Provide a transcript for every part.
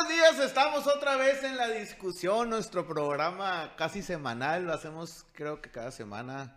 buenos días, estamos otra vez en la discusión, nuestro programa casi semanal, lo hacemos creo que cada semana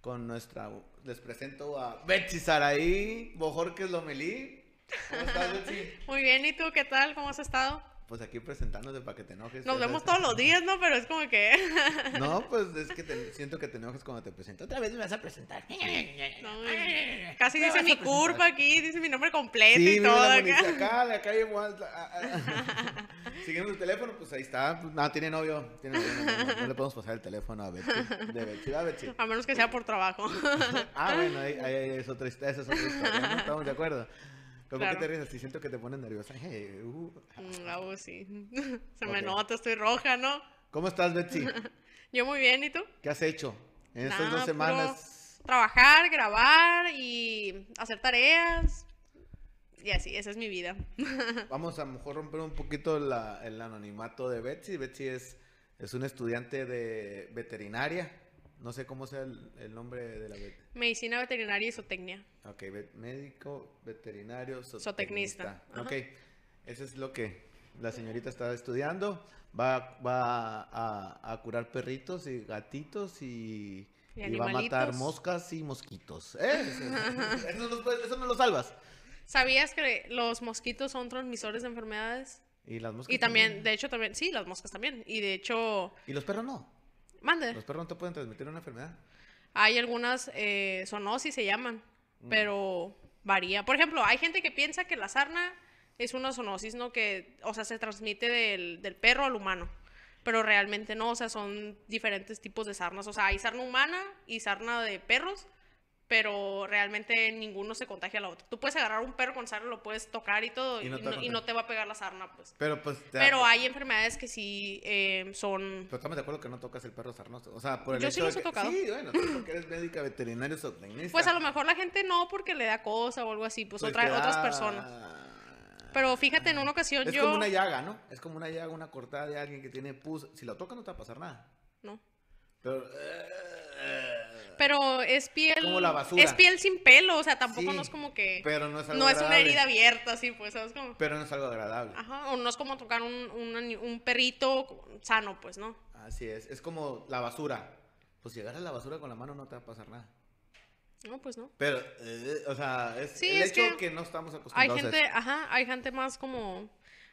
con nuestra, les presento a Betsy Saraí, Bojorques Lomelí. ¿Cómo estás, Betsy? Muy bien, ¿y tú qué tal? ¿Cómo has estado? Pues aquí presentándote para que te enojes. Nos vemos todos los días, ¿no? Pero es como que... No, pues es que te- siento que te enojes cuando te presento. Otra vez me vas a presentar. No, casi Me dice mi curva aquí, dice mi nombre completo Sí, y mira todo la acá. acá, la calle. Siguiendo el teléfono, pues ahí está. Pues, No, tiene novio. Tiene novio, no, no, no le podemos pasar el teléfono a Betsy. De Betsy. A menos que sea por trabajo. Ah, bueno, ahí, ahí es otra. Esa es otra historia. ¿no? Estamos de acuerdo. ¿Cómo Claro. que te ríes así? Siento que te pones nerviosa. Hey, uh. Mm, ah, pues sí. Se me Ok. nota, estoy roja, ¿no? ¿Cómo estás, Betsy? Yo muy bien, ¿y tú? ¿Qué has hecho en estas Nada, dos semanas? Trabajar, grabar y hacer tareas. Y así, esa es mi vida. Vamos a lo mejor romper un poquito la- el anonimato de Betsy. Betsy es, es una estudiante de veterinaria. No sé cómo sea el, el nombre de la vet. Medicina veterinaria y zootecnia. Ok, vet- médico, veterinario, Zootecnista. Ok, eso es lo que la señorita está estudiando. Va, va a, a curar perritos y gatitos y, Y y va a matar moscas y mosquitos. ¿Eh? Eso, eso no, lo- eso no lo salvas. ¿Sabías que los mosquitos son transmisores de enfermedades? Y las moscas Y también, de hecho, también, sí, las moscas también. Y de hecho, Y los perros no. Mande. Los perros no te pueden transmitir una enfermedad. Hay algunas eh, zoonosis se llaman, Mm. pero varía. Por ejemplo, hay gente que piensa que la sarna es una zoonosis, ¿no? Que, o sea, se transmite del, del perro al humano. Pero realmente no, o sea, son diferentes tipos de sarnas. O sea, hay sarna humana y sarna de perros, pero realmente ninguno se contagia al otro. Tú puedes agarrar un perro con sarna, lo puedes tocar y todo, Y y no te va a y no contagiar. te va a pegar la sarna, pues. Pero pues. te- Pero hay enfermedades que sí eh, son... Pero estamos de acuerdo que no tocas el perro sarnoso. O sea, por el Yo hecho sí los he que- tocado. Sí, bueno, porque eres médica veterinaria zootecnista. Pues a lo mejor la gente no porque le da cosa o algo así, pues, Pues otra- otras da- personas. Pero fíjate, en una ocasión Es yo... como una llaga, ¿no? Es como una llaga, una cortada de alguien que tiene pus. Si la toca no te va a pasar nada. No. Pero. eh, Pero es piel... Como la basura. Es piel sin pelo, o sea, tampoco Sí, no es como que... Pero no es algo no es una herida abierta, así, pues, ¿sabes cómo? Pero no es algo agradable. Ajá, o no es como tocar un, un, perrito sano, pues, ¿no? Así es. Es como la basura. Pues si agarras la basura con la mano no te va a pasar nada. No, pues no. Pero, eh, o sea, es Sí, el es hecho que... que no estamos Hay acostumbrados a gente, eso. ajá, hay gente más como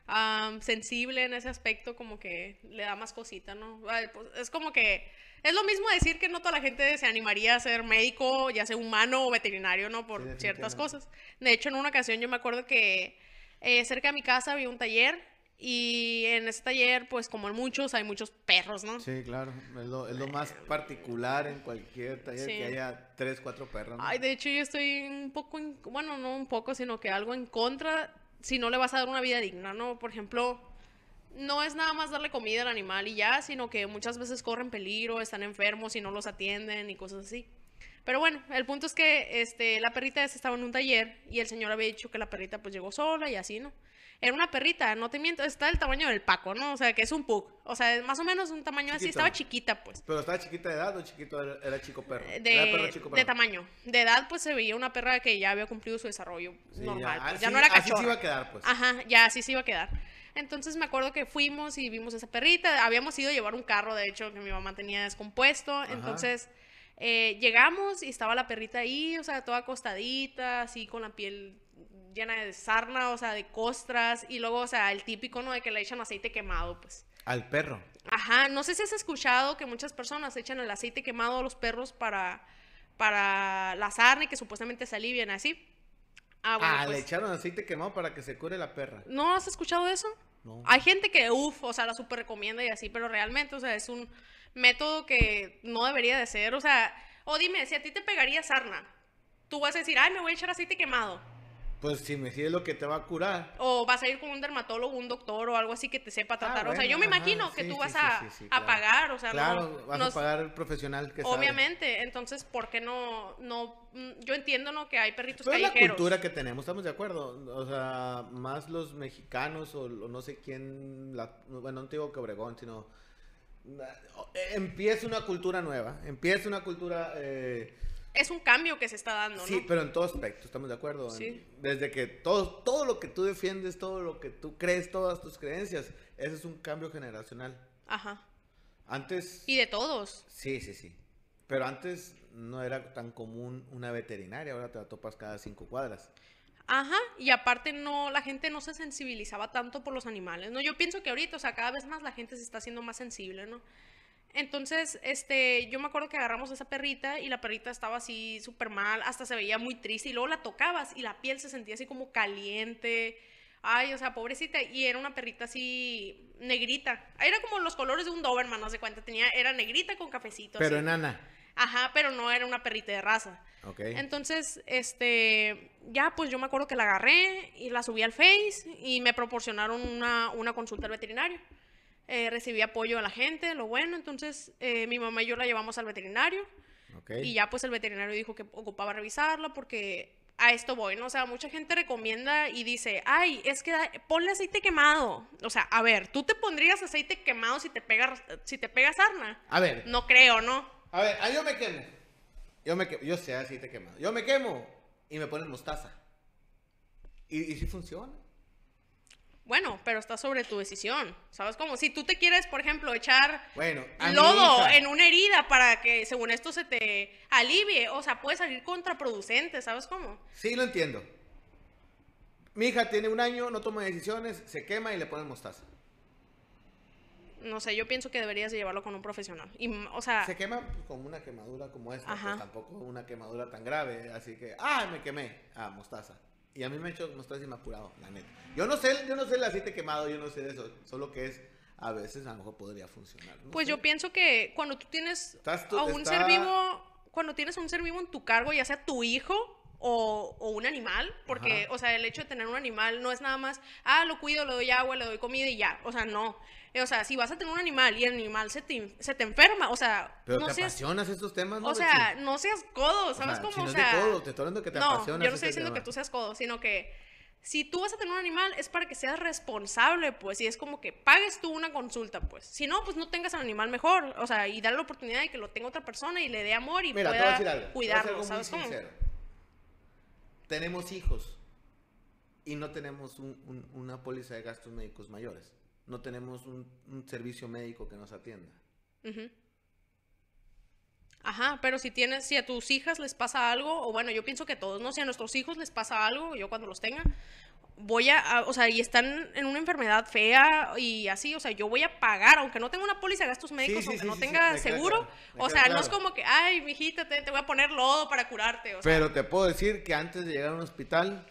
am, sensible en ese aspecto, como que le da más cosita, ¿no? Pues, es como que es lo mismo decir que no toda la gente se animaría a ser médico, ya sea humano o veterinario, ¿no? Por Sí, ciertas cosas. De hecho, en una ocasión yo me acuerdo que eh, cerca de mi casa había un taller y en ese taller, pues como en muchos, hay muchos perros, ¿no? Sí, claro. Es lo, es lo más particular en cualquier taller Sí. que haya tres, cuatro perros. ¿no? Ay, de hecho yo estoy un poco, en- bueno, no un poco, sino que algo en contra si no le vas a dar una vida digna, ¿no? Por ejemplo, no es nada más darle comida al animal y ya, sino que muchas veces corren peligro, están enfermos y no los atienden y cosas así. Pero bueno, el punto es que este, la perrita estaba en un taller y el señor había dicho que la perrita pues llegó sola y así, ¿no? Era una perrita, no te miento, está del tamaño del Paco, ¿no? O sea, que es un pug. O sea, más o menos un tamaño así, estaba chiquita, pues. ¿Pero estaba chiquita de edad o chiquito era, era chico perro? De, Era perro chico de perro. tamaño. De edad, pues se veía una perra que ya había cumplido su desarrollo Sí, normal. ya, pues, ya así- no era Así se cachorra. iba a quedar, pues. Ajá, ya así se iba a quedar. Entonces me acuerdo que fuimos y vimos esa perrita. Habíamos ido a llevar un carro, de hecho, que mi mamá tenía descompuesto. Entonces eh, llegamos y estaba la perrita ahí, o sea, toda acostadita, así con la piel llena de sarna, o sea, de costras. Y luego, o sea, el típico, ¿no? De que le echan aceite quemado, pues. Al perro. Ajá, no sé si has escuchado que muchas personas echan el aceite quemado a los perros para, para la sarna y que supuestamente se alivian así. Ah, bueno, ah, le pues, echaron aceite quemado para que se cure la perra. ¿No has escuchado eso? No. Hay gente que, uff, o sea, la super recomienda y así, pero realmente, o sea, es un método que no debería de ser, o sea, o dime, si a ti te pegaría sarna, tú vas a decir, ay, me voy a echar aceite quemado, Pues si me sigue lo que te va a curar. o vas a ir con un dermatólogo, un doctor o algo así que te sepa tratar, o sea, Ah, yo me ajá, imagino que sí, tú vas sí, a, sí, sí, a claro. pagar, o sea, Claro, no, vas no- a pagar al profesional que sabe. Obviamente, entonces, ¿por qué no, no, mm, yo entiendo, ¿no? Que hay perritos Pero es la callejeros. cultura que tenemos, estamos de acuerdo. O sea, más los mexicanos o, o no sé quién, la- bueno, no te digo que Obregón, sino eh, empieza una cultura nueva, empieza una cultura eh, es un cambio que se está dando, Sí, ¿no? pero en todo aspecto, estamos de acuerdo. Sí. Desde que todo, todo lo que tú defiendes, todo lo que tú crees, todas tus creencias, ese es un cambio generacional. Ajá. Antes, Y de todos. sí, sí, sí. Pero antes no era tan común una veterinaria, ahora te la topas cada cinco cuadras. Ajá, y aparte no, la gente no se sensibilizaba tanto por los animales, ¿no? Yo pienso que ahorita, o sea, cada vez más la gente se está haciendo más sensible, ¿no? Entonces, este, yo me acuerdo que agarramos a esa perrita y la perrita estaba así súper mal, hasta se veía muy triste y luego la tocabas y la piel se sentía así como caliente. Ay, o sea, pobrecita, y era una perrita así negrita. Era como los colores de un Doberman, no sé cuánto tenía, era negrita con cafecito. Pero así. enana. Ajá, pero no era una perrita de raza. Ok. Entonces, este, ya pues yo me acuerdo que la agarré y la subí al Face y me proporcionaron una, una consulta al veterinario. Eh, recibí apoyo a la gente, lo bueno, entonces eh, mi mamá y yo la llevamos al veterinario y ya pues el veterinario dijo que ocupaba revisarla porque a esto voy, ¿no? O sea, mucha gente recomienda y dice, ay, es que da- ponle aceite quemado. O sea, a ver, ¿tú te pondrías aceite quemado si te pegas, si te pegas sarna? A ver, No creo, ¿no? a ver, ah, yo me quemo. Yo me quemo, yo sé así te quemado. Yo me quemo y me ponen mostaza. Y, y sí funciona. Bueno, pero está sobre tu decisión. ¿Sabes cómo? Si tú te quieres, por ejemplo, echar Bueno, lodo en una herida para que, según esto, se te alivie, o sea, puede salir contraproducente, ¿sabes cómo? Sí, lo entiendo. Mi hija tiene un año, no toma decisiones, se quema y le ponen mostaza. No sé, yo pienso que deberías de llevarlo con un profesional. Y, m- o sea, Se quema pues, con una quemadura como esta, pues tampoco una quemadura tan grave, así que, ah, me quemé, ah, mostaza. Y a mí me ha hecho y me ha la neta. Yo no sé, yo no sé el aceite quemado, yo no sé de eso, solo que es, a veces a lo mejor podría funcionar. no pues sé. yo pienso que cuando tú tienes tú- a un está- ser vivo, cuando tienes a un ser vivo en tu cargo, ya sea tu hijo o, o un animal, porque, Ajá. o sea, el hecho de tener un animal no es nada más, ah, lo cuido, le doy agua, le doy comida y ya, o sea, no. O sea, si vas a tener un animal y el animal se te, se te enferma, o sea, Pero no te seas, apasionas estos temas, ¿no? o sea, no seas codo, O ¿sabes sea, cómo? si no o es de sea, codo, te estoy hablando que te no, yo no estoy diciendo que tú seas codo, sino que si tú vas a tener un animal es para que seas responsable, pues, y es como que pagues tú una consulta, pues. Si no, pues no tengas al animal mejor, o sea, y dale la oportunidad de que lo tenga otra persona y le dé amor y Mira, te voy a pueda decir algo. te voy a decir cuidarlo, ¿sabes cómo? Tenemos hijos y no tenemos un- un- una póliza de gastos médicos mayores. No tenemos un, un servicio médico que nos atienda. Ujú. Ajá, pero si tienes, si a tus hijas les pasa algo, o bueno, yo pienso que a todos, ¿no? Si a nuestros hijos les pasa algo, yo cuando los tenga, voy a, a- o sea, y están en una enfermedad fea y así, o sea, yo voy a pagar, aunque no tenga una póliza de gastos médicos, sí, aunque sí, no tenga seguro, claro, o sea, no es claro. como que, ay, mijita, te, te voy a poner lodo para curarte, o sea, Pero te puedo decir que antes de llegar a un hospital,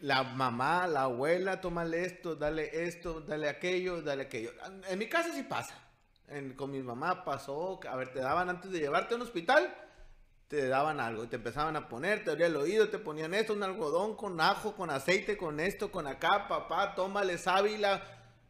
la mamá, la abuela, tómale esto, dale esto, dale aquello, dale aquello. En mi casa sí pasa. En- con mi mamá pasó, a ver, te daban antes de llevarte a un hospital, te daban algo y te empezaban a poner, te abría el oído, te ponían esto, un algodón con ajo, con aceite, con esto, con acá, papá, tómale sábila.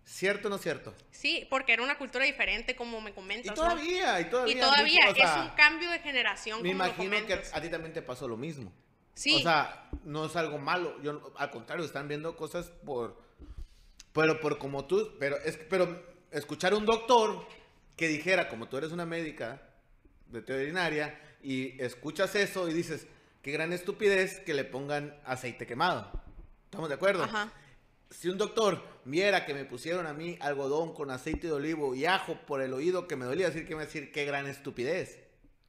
¿Cierto o no cierto? sí, porque era una cultura diferente, como me Y comentas, ¿no? todavía, y todavía. Y todavía o sea, es un cambio de generación, Me como lo imagino que a ti también te pasó lo mismo. Sí. O sea, no es algo malo. Yo, al contrario, están viendo cosas por. Pero por como tú. Pero, es, pero escuchar a un doctor que dijera, como tú eres una médica veterinaria, y escuchas eso y dices, qué gran estupidez que le pongan aceite quemado. ¿Estamos de acuerdo? Ajá. Si un doctor viera que me pusieron a mí algodón con aceite de olivo y ajo por el oído que me dolía, decir que me decir qué gran estupidez.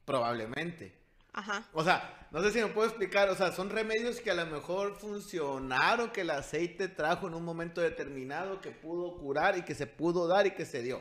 Probablemente. Ajá. O sea, no sé si me puedo explicar, o sea, son remedios que a lo mejor funcionaron, que el aceite trajo en un momento determinado, que pudo curar y que se pudo dar y que se dio.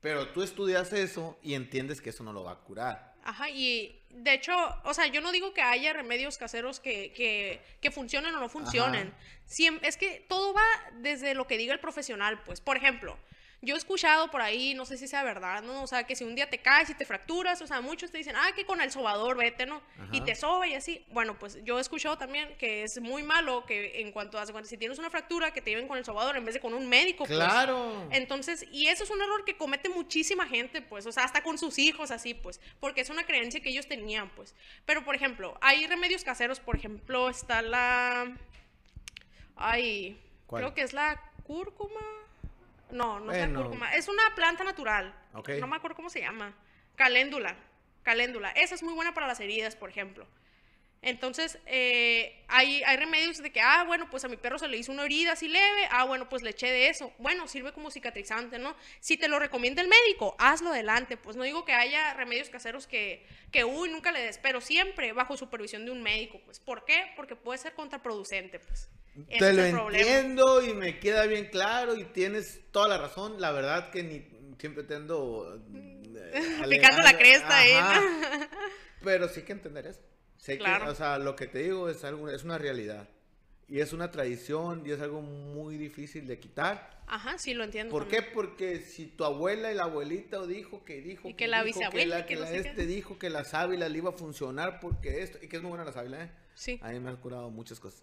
Pero tú estudias eso y entiendes que eso no lo va a curar. Ajá, y de hecho, o sea, yo no digo que haya remedios caseros que, que, que funcionen o no funcionen. Ajá. Siem- es que todo va desde lo que diga el profesional, pues. Por ejemplo, yo he escuchado por ahí, no sé si sea verdad, ¿no? O sea, que si un día te caes y te fracturas, o sea, muchos te dicen, ah, que con el sobador vete, ¿no? Y te soba y así. Bueno, pues yo he escuchado también que es muy malo que en cuanto a, si tienes una fractura, que te lleven con el sobador en vez de con un médico, pues. Claro. Entonces, y eso es un error que comete muchísima gente, pues, o sea, hasta con sus hijos, así, pues, porque es una creencia que ellos tenían, pues. Pero, por ejemplo, hay remedios caseros, por ejemplo, está la... Ay, ¿Cuál? creo que es la cúrcuma. No, no es la cúrcuma, es una planta natural. Ok. No me acuerdo cómo se llama. Caléndula. caléndula. Esa es muy buena para las heridas, por ejemplo. Entonces, eh, hay, hay remedios de que, ah, bueno, pues a mi perro se le hizo una herida así leve, ah, bueno, pues le eché de eso. Bueno, sirve como cicatrizante, ¿no? Si te lo recomienda el médico, hazlo adelante. Pues no digo que haya remedios caseros que, que uy, nunca le des, pero siempre bajo supervisión de un médico, pues. ¿Por qué? Porque puede ser contraproducente, pues. Te lo entiendo y me queda bien claro y tienes toda la razón. La verdad que ni siempre te ando... Eh, Picando la cresta, ¿eh? Pero sí que entender eso. Sé que, o sea, lo que te digo es algo, es una realidad. Y es una tradición y es algo muy difícil de quitar. Ajá, sí, lo entiendo. ¿Por qué? Porque si tu abuela y la abuelita dijo que dijo y que, la bisabuela que, la, este dijo que la sábila le iba a funcionar porque esto y que es muy buena la sábila, ¿eh? Sí. A mí me ha curado muchas cosas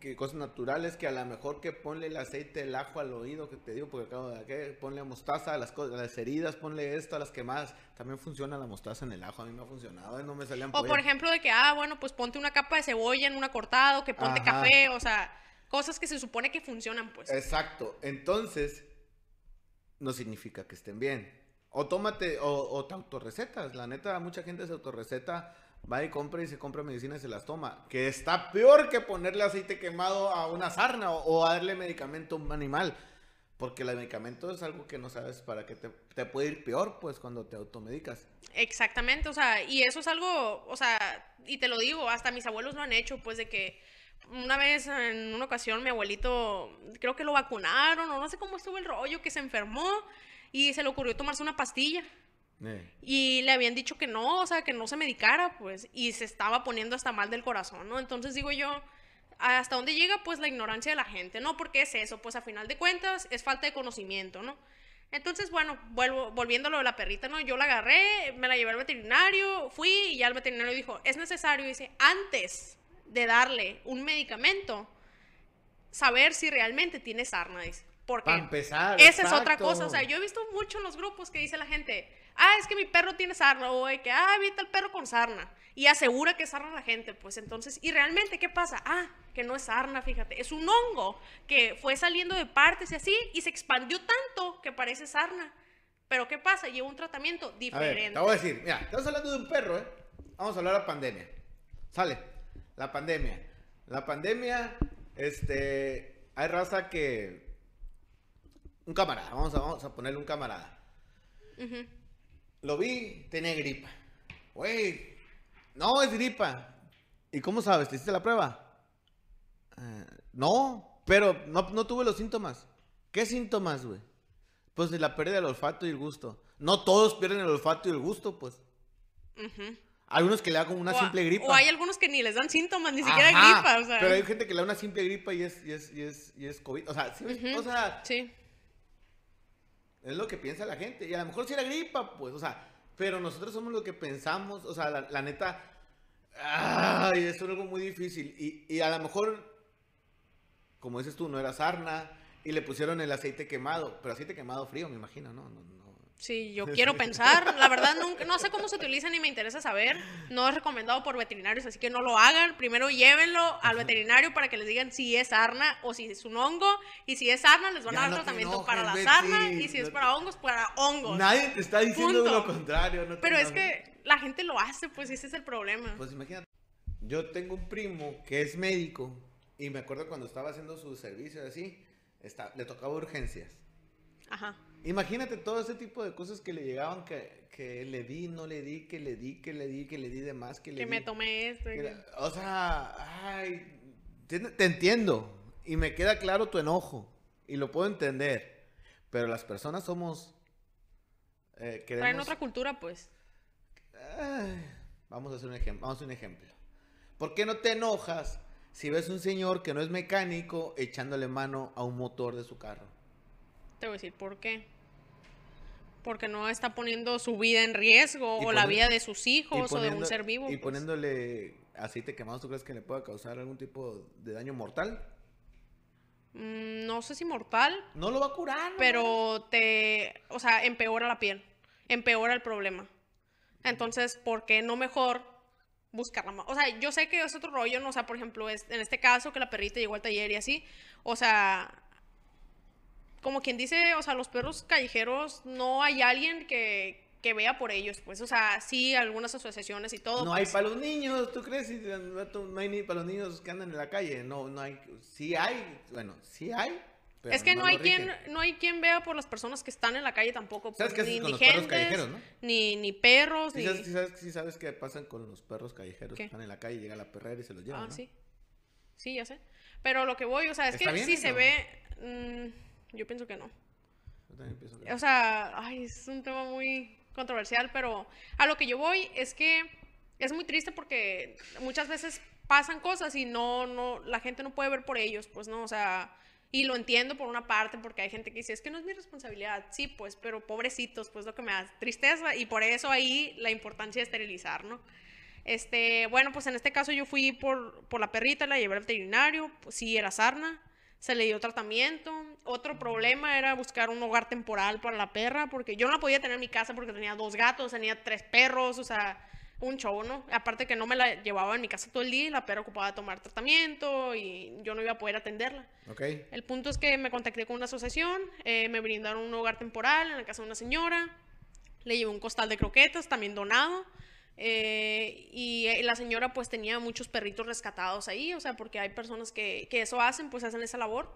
que cosas naturales que a lo mejor que ponle el aceite del ajo al oído que te digo porque acabo de que ponle mostaza a las cosas las heridas ponle esto a las quemadas. También funciona la mostaza en el ajo a mí me ha funcionado ¿eh? no me salían o por ejemplo de que ah bueno pues ponte una capa de cebolla en una cortada o que ponte café o sea cosas que se supone que funcionan pues. Exacto. Entonces no significa que estén bien. O tómate o, o te autorrecetas. La neta mucha gente se autorreceta va y compra y se compra medicina y se las toma. Que está peor que ponerle aceite quemado a una sarna o, darle medicamento a un animal. Porque el medicamento es algo que no sabes para qué te, te, puede ir peor, pues, cuando te automedicas. Exactamente, o sea, y eso es algo, o sea, y te lo digo, hasta mis abuelos lo han hecho, pues, de que una vez, en una ocasión, mi abuelito, creo que lo vacunaron, o no sé cómo estuvo el rollo, que se enfermó y se le ocurrió tomarse una pastilla. Eh. Y le habían dicho que no, o sea, que no se medicara, pues, y se estaba poniendo hasta mal del corazón, ¿no? Entonces digo yo, ¿hasta dónde llega, pues, la ignorancia de la gente, ¿no? Porque es eso, pues, a final de cuentas, es falta de conocimiento, ¿no? Entonces, bueno, vuelvo, volviendo a lo de la perrita, ¿no? Yo la agarré, me la llevé al veterinario, fui y ya el veterinario dijo, es necesario, dice, antes de darle un medicamento, saber si realmente tiene sarna, dice. Porque Para empezar, esa es otra cosa. O sea, yo he visto mucho en los grupos que dice la gente, ah, es que mi perro tiene sarna, o que, ah, evita el perro con sarna. Y asegura que es sarna la gente, pues entonces, y realmente, ¿qué pasa? Ah, que no es sarna, fíjate, es un hongo que fue saliendo de partes y así, y se expandió tanto que parece sarna. Pero ¿qué pasa? Lleva un tratamiento diferente. A te voy a decir, mira, estamos hablando de un perro, ¿eh? Vamos a hablar de la pandemia. Sale, la pandemia. La pandemia, este, hay raza que... Un camarada, vamos a, vamos a ponerle un camarada. Lo vi, tenía gripa. Güey, no es gripa. ¿Y cómo sabes? ¿Te hiciste la prueba? Eh, no, pero no, tuve los síntomas. ¿Qué síntomas, güey? Pues la pérdida del olfato y el gusto. No todos pierden el olfato y el gusto, pues. Hay Algunos que le da como una simple gripa. O hay algunos que ni les dan síntomas, ni siquiera gripa. O sea. Pero hay gente que le da una simple gripa y es, y es, y es, y es COVID. O sea, ¿sí? o sea, sí. Es lo que piensa la gente. Y a lo mejor si era gripa, pues, o sea, pero nosotros somos lo que pensamos, o sea, la, neta, ay, es algo muy difícil. Y, y a lo mejor, como dices tú, no era sarna y le pusieron el aceite quemado, pero aceite quemado frío, me imagino, ¿no? no, no Sí, yo quiero pensar. La verdad, nunca, no sé cómo se utiliza ni me interesa saber. No es recomendado por veterinarios, así que no lo hagan. Primero llévenlo al veterinario para que les digan si es sarna o si es un hongo. Y si es sarna, les van a dar tratamiento para la sarna. Y si es para hongos, para hongos. Nadie te está diciendo lo contrario. Pero es que la gente lo hace, pues ese es el problema. Pues imagínate. Yo tengo un primo que es médico y me acuerdo cuando estaba haciendo su servicio así, está, le tocaba urgencias. Ajá. Imagínate todo ese tipo de cosas que le llegaban, que, que le di, no le di, que le di, que le di, que le di de más, que le que me tomé esto. o sea, ay, te, entiendo y me queda claro tu enojo y lo puedo entender, pero las personas somos... Eh, Traen otra cultura, pues. vamos a hacer un ejemplo. Vamos a hacer un ejemplo. ¿Por qué no te enojas si ves un señor que no es mecánico echándole mano a un motor de su carro? Te voy a decir por qué. Porque no está poniendo su vida en riesgo o la vida de sus hijos o de un ser vivo. Y pues. poniéndole aceite quemado, ¿tú crees que le pueda causar algún tipo de daño mortal? Mm, no sé si mortal. No lo va a curar. Pero te, o sea, empeora la piel, empeora el problema. Entonces, ¿por qué no mejor buscarla más? O sea, yo sé que es otro rollo, ¿no? O sea, por ejemplo, es, en este caso que la perrita llegó al taller y así, o sea, como quien dice, o sea, los perros callejeros, no hay alguien que, que vea por ellos, pues, o sea, sí, algunas asociaciones y todo. No hay pues. para los niños, ¿tú crees? Si No hay ni para los niños que andan en la calle. No, no hay. Sí hay, bueno, sí hay. pero es que no hay quien, rigen. no hay quien vea por las personas que están en la calle tampoco, ¿Sabes pues, qué ni indigentes, callejeros, no? ni, ni perros, Sí ni... sabes, sí sabes, sí sabes qué pasan con los perros callejeros ¿Qué? que están en la calle, llega la perrera y se los lleva. Ah, ¿no? sí. Sí, ya sé. Pero lo que voy, o sea, es ¿Está que sí se eso? ve... mm, yo pienso que no. Yo también pienso que- O sea, ay, es un tema muy controversial, pero a lo que yo voy es que es muy triste porque muchas veces pasan cosas y no, no, la gente no puede ver por ellos, pues no, o sea, y lo entiendo por una parte porque hay gente que dice, es que no es mi responsabilidad, sí, pues, pero pobrecitos, pues lo que me da tristeza y por eso ahí la importancia de esterilizar, ¿no? Este, bueno, pues en este caso yo fui por, por la perrita, la llevé al veterinario, pues sí, era sarna, se le dio tratamiento. Otro problema era buscar un hogar temporal para la perra, porque yo no la podía tener en mi casa porque tenía dos gatos, tenía tres perros, o sea, un show, ¿no? Aparte que no me la llevaba en mi casa todo el día y la perra ocupaba tomar tratamiento y yo no iba a poder atenderla. Ok. El punto es que me contacté con una asociación, eh, me brindaron un hogar temporal en la casa de una señora, le llevé un costal de croquetas, también donado, eh, y eh, la señora pues tenía muchos perritos rescatados ahí, o sea, porque hay personas que, que eso hacen, pues hacen esa labor.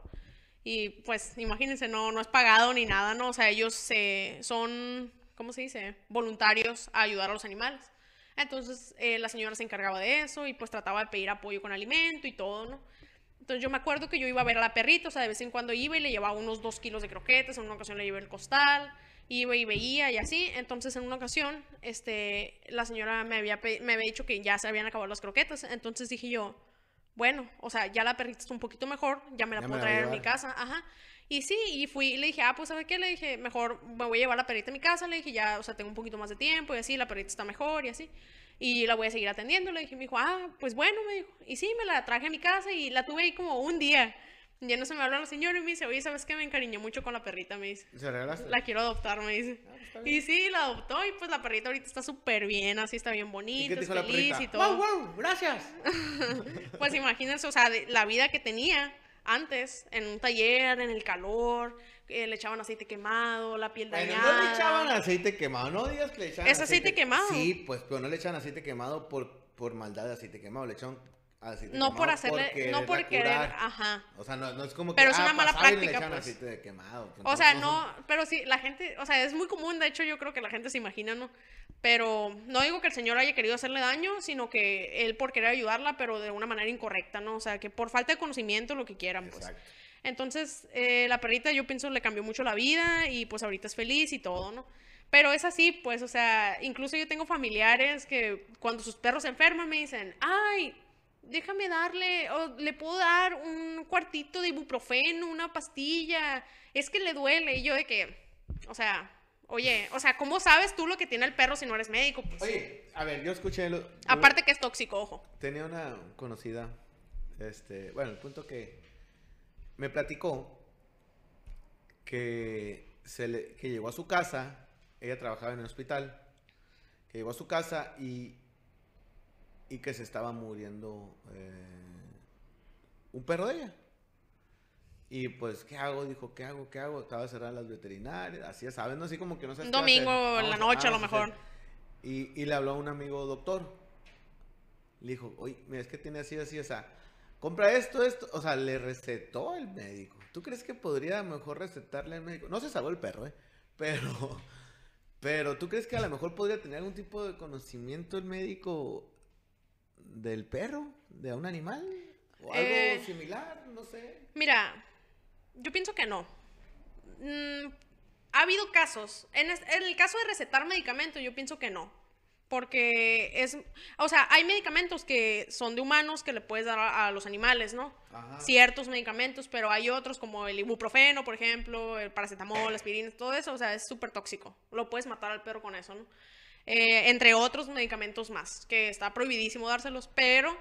Y pues imagínense, no, no es pagado ni nada, ¿no? O sea, ellos se, son, ¿cómo se dice? Voluntarios a ayudar a los animales. Entonces eh, la señora se encargaba de eso y pues trataba de pedir apoyo con alimento y todo, ¿no? Entonces yo me acuerdo que yo iba a ver a la perrita, o sea, de vez en cuando iba y le llevaba unos dos kilos de croquetas, en una ocasión le llevé el costal, iba y veía y así. Entonces en una ocasión, este, la señora me había, me había dicho que ya se habían acabado las croquetas, entonces dije yo, bueno, o sea, ya la perrita está un poquito mejor, ya me la Ya puedo me la traer a mi casa, ajá. Y sí, y fui, y le dije, ah, pues, ¿sabes qué? Le dije, mejor me voy a llevar la perrita a mi casa, le dije, ya, o sea, tengo un poquito más de tiempo y así, la perrita está mejor y así. Y la voy a seguir atendiendo, le dije, me dijo, ah, pues bueno, me dijo. Y sí, me la traje a mi casa y la tuve ahí como un día. Ya no se me habló la señora y me dice, oye, ¿sabes qué? Me encariñé mucho con la perrita, me dice. ¿Se regalaste? La quiero adoptar, me dice. Ah, pues, está bien. Y sí, la adoptó y pues la perrita ahorita está súper bien, así está bien ¿Y bonita, qué te es dijo la feliz perrita? y todo. ¡Wow, wow! ¡Gracias! Pues imagínense, o sea, de- la vida que tenía antes, en un taller, en el calor, eh, le echaban aceite quemado, la piel Bueno, dañada. no le echaban aceite quemado, no digas que le echaban ¿Es aceite quemado? Sí, pues, pero no le echaban aceite quemado por, por maldad de aceite quemado, le echaban aceite No por hacerle, no por querer, ajá. O sea, no, no es como que Pero es ah, una mala le práctica, pues. aceite de quemado. O sea, son- no, pero sí, la gente, o sea, es muy común, de hecho yo creo que la gente se imagina, ¿no? Pero no digo que el señor haya querido hacerle daño, sino que él por querer ayudarla, pero de una manera incorrecta, ¿no? O sea, que por falta de conocimiento, lo que quieran, pues. Entonces, eh, la perrita yo pienso le cambió mucho la vida y pues ahorita es feliz y todo, ¿no? Pero es así, pues, o sea, incluso yo tengo familiares que cuando sus perros se enferman me dicen, ay, déjame darle, o le puedo dar un cuartito de ibuprofeno, una pastilla, es que le duele. Y yo de que, o sea, oye, o sea, ¿cómo sabes tú lo que tiene el perro si no eres médico? Pues, Oye, a ver, yo escuché... Lo, yo aparte que es tóxico, ojo. Tenía una conocida, este, bueno, el punto que me platicó que, se le, que llegó a su casa, ella trabajaba en el hospital, que llegó a su casa y, y que se estaba muriendo eh, un perro de ella. Y pues, ¿qué hago? Dijo, ¿qué hago? ¿Qué hago? Estaba cerrada las veterinarias, así sabes, no así como que no sé Un domingo en la noche a lo mejor. Y, y le habló a un amigo doctor. Le dijo, oye, mira, es que tiene así, así, o sea, compra esto, esto. O sea, le recetó el médico. ¿Tú crees que podría mejor recetarle al médico? No se salvó el perro, ¿eh? Pero, pero ¿tú crees que a lo mejor podría tener algún tipo de conocimiento el médico del perro, de un animal? ¿O algo Eh. similar? No sé. Mira, yo pienso que no. Mm, ha habido casos. En, es- en el caso de recetar medicamentos, yo pienso que no. Porque es. O sea, hay medicamentos que son de humanos que le puedes dar a, a los animales, ¿no? Ajá. Ciertos medicamentos, pero hay otros como el ibuprofeno, por ejemplo, el paracetamol, la aspirina, todo eso. O sea, es súper tóxico. Lo puedes matar al perro con eso, ¿no? Eh, entre otros medicamentos más, que está prohibidísimo dárselos, pero,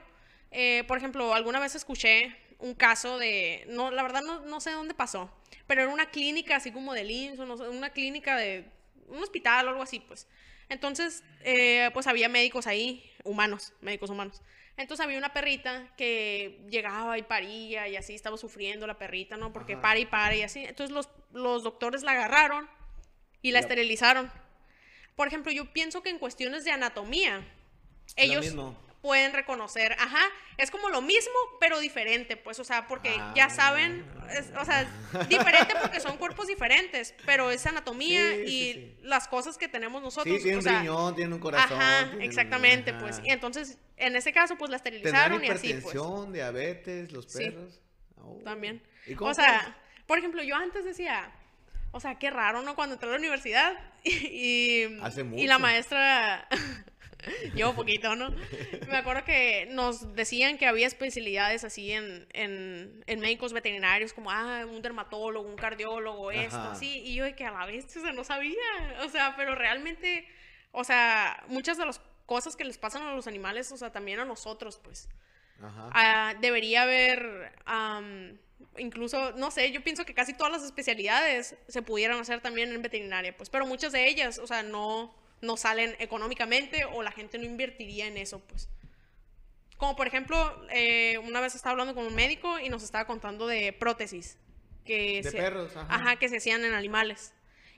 eh, por ejemplo, alguna vez escuché un caso de, no, la verdad no, no sé dónde pasó, pero era una clínica así como de IMSS, o no sé, una clínica de un hospital o algo así, pues. Entonces, eh, pues había médicos ahí, humanos, médicos humanos. Entonces había una perrita que llegaba y paría y así estaba sufriendo la perrita, ¿no? Porque Ajá. para y para y así. Entonces los, los doctores la agarraron y la esterilizaron. Por ejemplo, yo pienso que en cuestiones de anatomía, ellos pueden reconocer, ajá, es como lo mismo, pero diferente, pues, o sea, porque ya saben, es- o sea, diferente porque son cuerpos diferentes, pero es anatomía Sí, y sí. las cosas que tenemos nosotros, Sí, tiene o un riñón, tiene un corazón. Ajá, exactamente, ajá. pues. Y entonces, en ese caso, pues la esterilizaron y así, pues. diabetes, los perros. Oh. También. ¿Y cómo O sea, por ejemplo, yo antes decía, o sea, qué raro, ¿no? Cuando entré a la universidad y, y, Hace y la maestra, yo poquito, ¿no? Me acuerdo que nos decían que había especialidades así en, en, en médicos veterinarios, como, ah, un dermatólogo, un cardiólogo, esto, Ajá. así. Y yo de que a la vez, o sea, no sabía. O sea, pero realmente, o sea, muchas de las cosas que les pasan a los animales, o sea, también a nosotros, pues. Ajá. Ah, debería haber, incluso, no sé, yo pienso que casi todas las especialidades se pudieran hacer también en veterinaria, pues, pero muchas de ellas, o sea, no, no salen económicamente o la gente no invertiría en eso, pues. Como por ejemplo, eh, una vez estaba hablando con un médico y nos estaba contando de prótesis. Que De se- perros, ajá. Ajá, que se hacían en animales.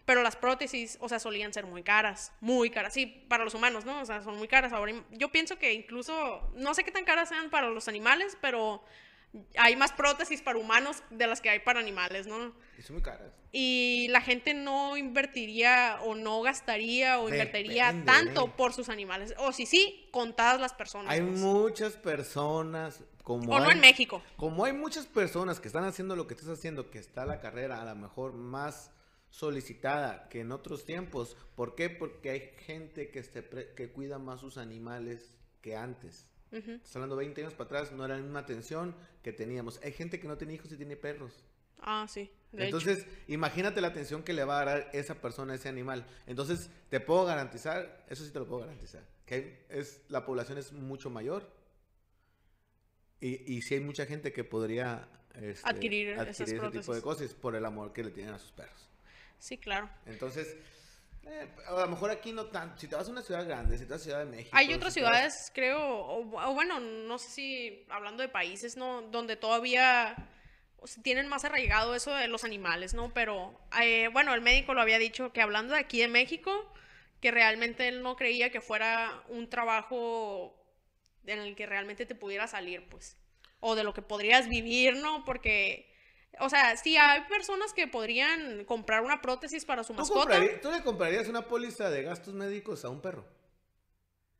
Pero las prótesis, o sea, solían ser muy caras, muy caras. Sí, para los humanos, ¿no? O sea, son muy caras. Ahora, yo pienso que incluso, no sé qué tan caras sean para los animales, pero hay más prótesis para humanos de las que hay para animales, ¿no? Y son muy caras. Y la gente no invertiría o no gastaría o invertiría tanto ¿eh? por sus animales. O si sí, contadas las personas. Hay pues. muchas personas como O no en México. Como hay muchas personas que están haciendo lo que estás haciendo, que está la carrera a lo mejor más solicitada que en otros tiempos. ¿Por qué? Porque hay gente que, se pre- que cuida más sus animales que antes. Ujú. Estás hablando 20 años para atrás, no era la misma atención que teníamos. Hay gente que no tiene hijos y tiene perros. Ah, sí. de hecho. Entonces, imagínate la atención que le va a dar esa persona a ese animal. Entonces, te puedo garantizar, eso sí te lo puedo garantizar, que es, la población es mucho mayor. Y, y sí hay mucha gente que podría este, Adquirir esas ese tipo de prótesis. cosas por el amor que le tienen a sus perros. Sí, claro. Entonces, eh, a lo mejor aquí no tanto. Si te vas a una ciudad grande, si te vas a Ciudad de México. Hay otras si te vas- ciudades, creo, o, o bueno, no sé si hablando de países, ¿no? Donde todavía tienen más arraigado eso de los animales, ¿no? Pero, eh, bueno, el médico lo había dicho que hablando de aquí de México, que realmente él no creía que fuera un trabajo en el que realmente te pudiera salir, pues. O de lo que podrías vivir, ¿no? Porque, o sea, sí hay personas que podrían comprar una prótesis para su ¿Tú, mascota. ¿Tú le comprarías una póliza de gastos médicos a un perro?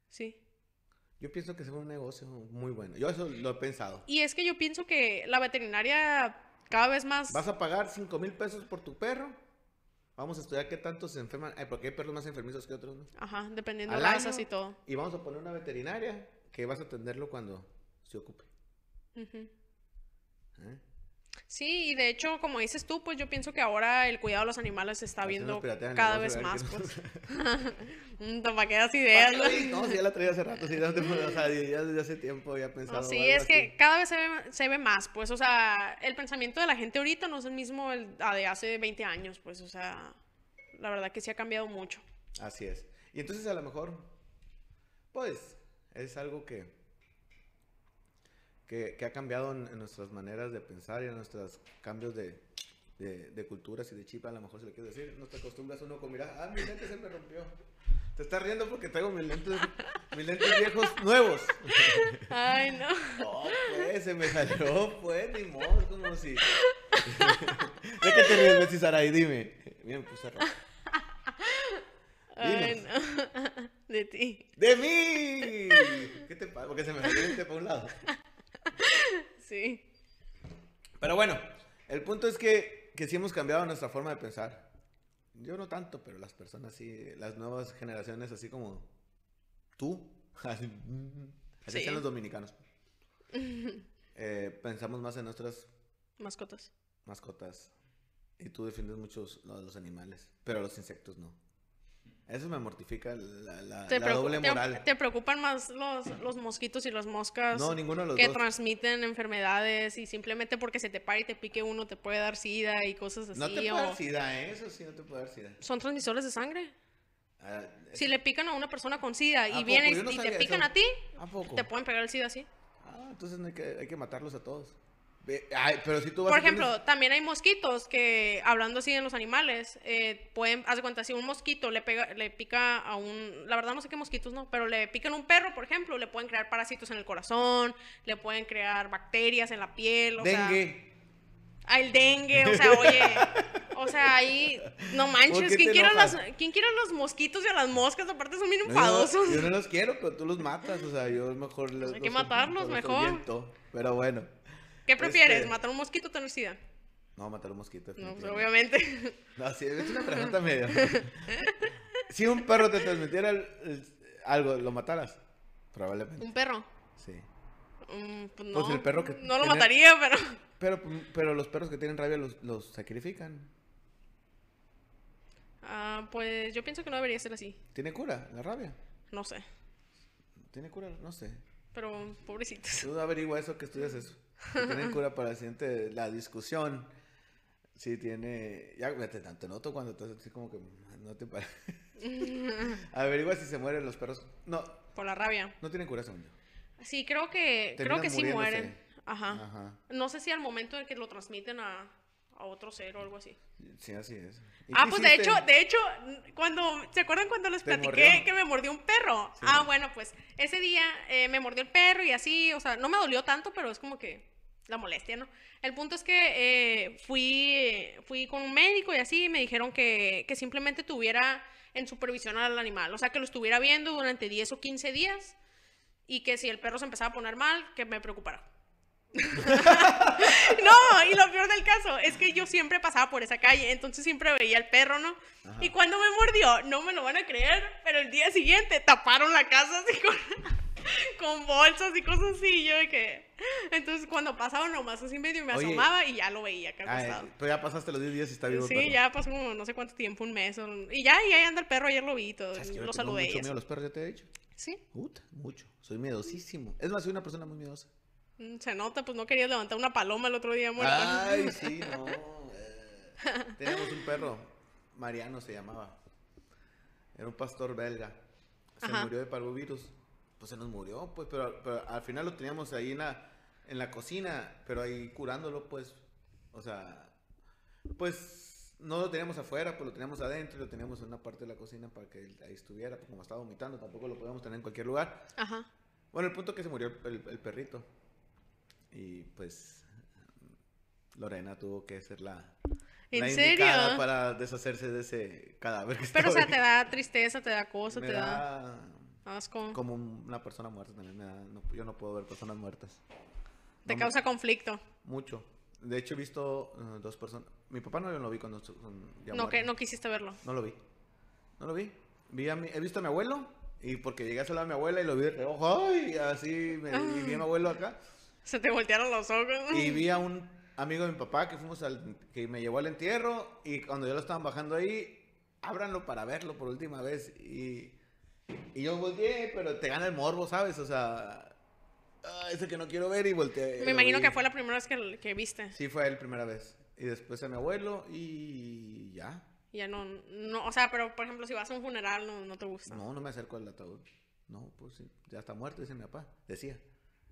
Sí. Yo pienso que es un negocio muy bueno. Yo eso lo he pensado. Y es que yo pienso que la veterinaria cada vez más... ¿Vas a pagar 5 mil pesos por tu perro? Vamos a estudiar qué tanto se enferman. Ay, porque hay perros más enfermizos que otros, ¿no? Ajá, dependiendo de razas y todo. Y vamos a poner una veterinaria que vas a atenderlo cuando se ocupe. ¿eh? Sí, y de hecho, como dices tú, pues yo pienso que ahora el cuidado de los animales se está viendo cada vez más, pues. Mm, Para que das ideas, ¿no? No, sí, ya la traía hace rato. Sí, ya, desde hace tiempo ya he No, pensado. sí, es que cada vez se ve, se ve más, pues, o sea, el pensamiento de la gente ahorita no es el mismo el, de hace 20 años, pues, o sea, la verdad que sí ha cambiado mucho. Así es. Y entonces a lo mejor, pues, es algo que, que, que ha cambiado en, en nuestras maneras de pensar y en nuestros cambios de, de, de culturas y de chip, a lo mejor se le quiere decir. No te acostumbras uno con mirar, ah, mi lente se me rompió. Te estás riendo porque traigo mis lentes, mis lentes viejos nuevos. Ay, no. No, pues, se me salió, pues, ni modo, es como si... ¿De qué te ríes, Betsy Saray? Dime. Me puse rojo. Ay, no. De ti. ¡De mí! ¿Qué te pasa? Porque se me salió el lente para un lado. Sí. Pero bueno, el punto es que, que sí hemos cambiado nuestra forma de pensar. Yo no tanto, pero las personas sí, las nuevas generaciones, así como tú, así, así Sí. sean los dominicanos. Eh, pensamos más en nuestras Mascotas. mascotas. Y tú defiendes muchos los, los animales, pero los insectos no. Eso me mortifica la, la- ¿Te, la preocu- doble moral. te preocupan más los, los mosquitos y las moscas No, ninguno de los que dos. transmiten enfermedades y simplemente porque se te pare y te pique uno te puede dar sida y cosas así? No te puede o dar sida, ¿eh? eso sí, no te puede dar sida. ¿Son transmisores de sangre? Ah, Si le pican a una persona con sida ¿A y poco? viene y, Yo no y te pican eso. a ti, te pueden pegar el sida así. Ah, entonces hay que, hay que matarlos a todos. Ay, pero si tú vas Por tienes- ejemplo, también hay mosquitos que, hablando así de los animales, eh, pueden, haz de cuenta, si un mosquito le pega, le pica a un, la verdad no sé qué mosquitos no, pero le pican a un perro, por ejemplo, le pueden crear parásitos en el corazón, le pueden crear bacterias en la piel, o sea, dengue. ah, el dengue, o sea, oye, o sea, ahí, no ¿Por manches, ¿quién quiere, enojas? ¿quién quiere los mosquitos y a las moscas? Aparte son bien No, yo, enfadosos. yo no los quiero, pero tú los matas. O sea, yo mejor los. Pues hay que los- matarlos, los mejor. Pero bueno. ¿Qué prefieres, este- matar un mosquito o tener sida? No, matar un mosquito. No, pues obviamente. No, sí, es una pregunta medio. si un perro te transmitiera el- el- algo, ¿lo mataras? Probablemente. ¿Un perro? Sí. Mm, pues no, Pues el perro que no lo tiene- mataría, pero... Pero, pero los perros que tienen rabia los, los sacrifican. Ah, pues yo pienso que no debería ser así. ¿Tiene cura la rabia? No sé. ¿Tiene cura? No sé. Pero pobrecitos. Tú averigua eso, que estudias eso. Tienen cura para el siguiente, la discusión. Sí, tiene. Ya, te, te noto cuando estás así como que no te averigua si se mueren los perros. No, Por la rabia. no tienen cura, según yo. Sí, creo que, creo que sí mueren. Ajá. Ajá. No sé si al momento en que lo transmiten a, a otro ser o algo así. Sí, así es. ¿Y Ah, pues de hecho, de hecho, cuando, ¿se acuerdan cuando les ¿Te platiqué mordió? que me mordió un perro? Sí. Ah, bueno, pues ese día eh, me mordió el perro y así, o sea, no me dolió tanto, pero es como que la molestia, ¿no? El punto es que eh, fui, fui con un médico y así, y me dijeron que, que simplemente tuviera en supervisión al animal, o sea, que lo estuviera viendo durante 10 o 15 días y que si el perro se empezaba a poner mal, que me preocupara. No, y lo peor del caso es que yo siempre pasaba por esa calle, entonces siempre veía al perro, ¿no? Ajá. Y cuando me mordió, no me lo van a creer, pero el día siguiente taparon la casa así con, con bolsas y cosas así, y yo de que... Entonces cuando pasaba nomás así medio me Oye. asomaba y ya lo veía acá Ay, pero ya pasaste los 10 días y está vivo. el Sí, perro. ya pasó como no sé cuánto tiempo, un mes, o- y ya, y ahí anda el perro, ayer lo vi todo, ¿Sabes que yo le lo saludé mucho miedo a los perros, ya te he dicho. Sí, Puta, mucho. Soy miedosísimo. Es más, soy una persona muy miedosa. mm, se nota, pues no querías levantar una paloma el otro día muerta. Ay, sí, no. eh. Teníamos un perro, Mariano se llamaba. Era un pastor belga. Se Ajá. murió de parvovirus. Pues se nos murió, pues, pero, pero al final lo teníamos ahí en la, en la cocina, pero ahí curándolo, pues. O sea, pues no lo teníamos afuera, pues lo teníamos adentro y lo teníamos en una parte de la cocina para que él ahí estuviera, pues como estaba vomitando, tampoco lo podíamos tener en cualquier lugar. Ajá. Bueno, el punto es que se murió el, perrito. Y pues Lorena tuvo que ser la, ¿En la serio? indicada para deshacerse de ese cadáver que Pero, o sea, te da tristeza, te da cosa, Me te da da asco. como un- una persona muerta también. me da- no- yo no puedo ver personas muertas. Te No me- causa conflicto. Mucho. De hecho, he visto eh, dos personas. Mi papá no lo vi cuando ya No, que, no quisiste verlo. No lo vi. No lo vi. vi a mi- he visto a mi abuelo. Y porque llegué a saludar a mi abuela y lo vi de reojo. ¡Ay! Así me y vi a mi abuelo acá. Se te voltearon los ojos. Y vi a un amigo de mi papá que fuimos al, que me llevó al entierro y cuando yo lo estaban bajando ahí, ábranlo para verlo por última vez y, y yo volteé, pero te gana el morbo, ¿sabes? O sea, ah, ese que no quiero ver y volteé. Me imagino vi. que fue la primera vez que, que viste. Sí, fue él primera vez. Y después a mi abuelo y ya. Ya no, no, o sea, pero por ejemplo, si vas a un funeral, no, no te gusta. No, no me acerco al ataúd. No, pues sí, ya está muerto, dice mi papá. Decía,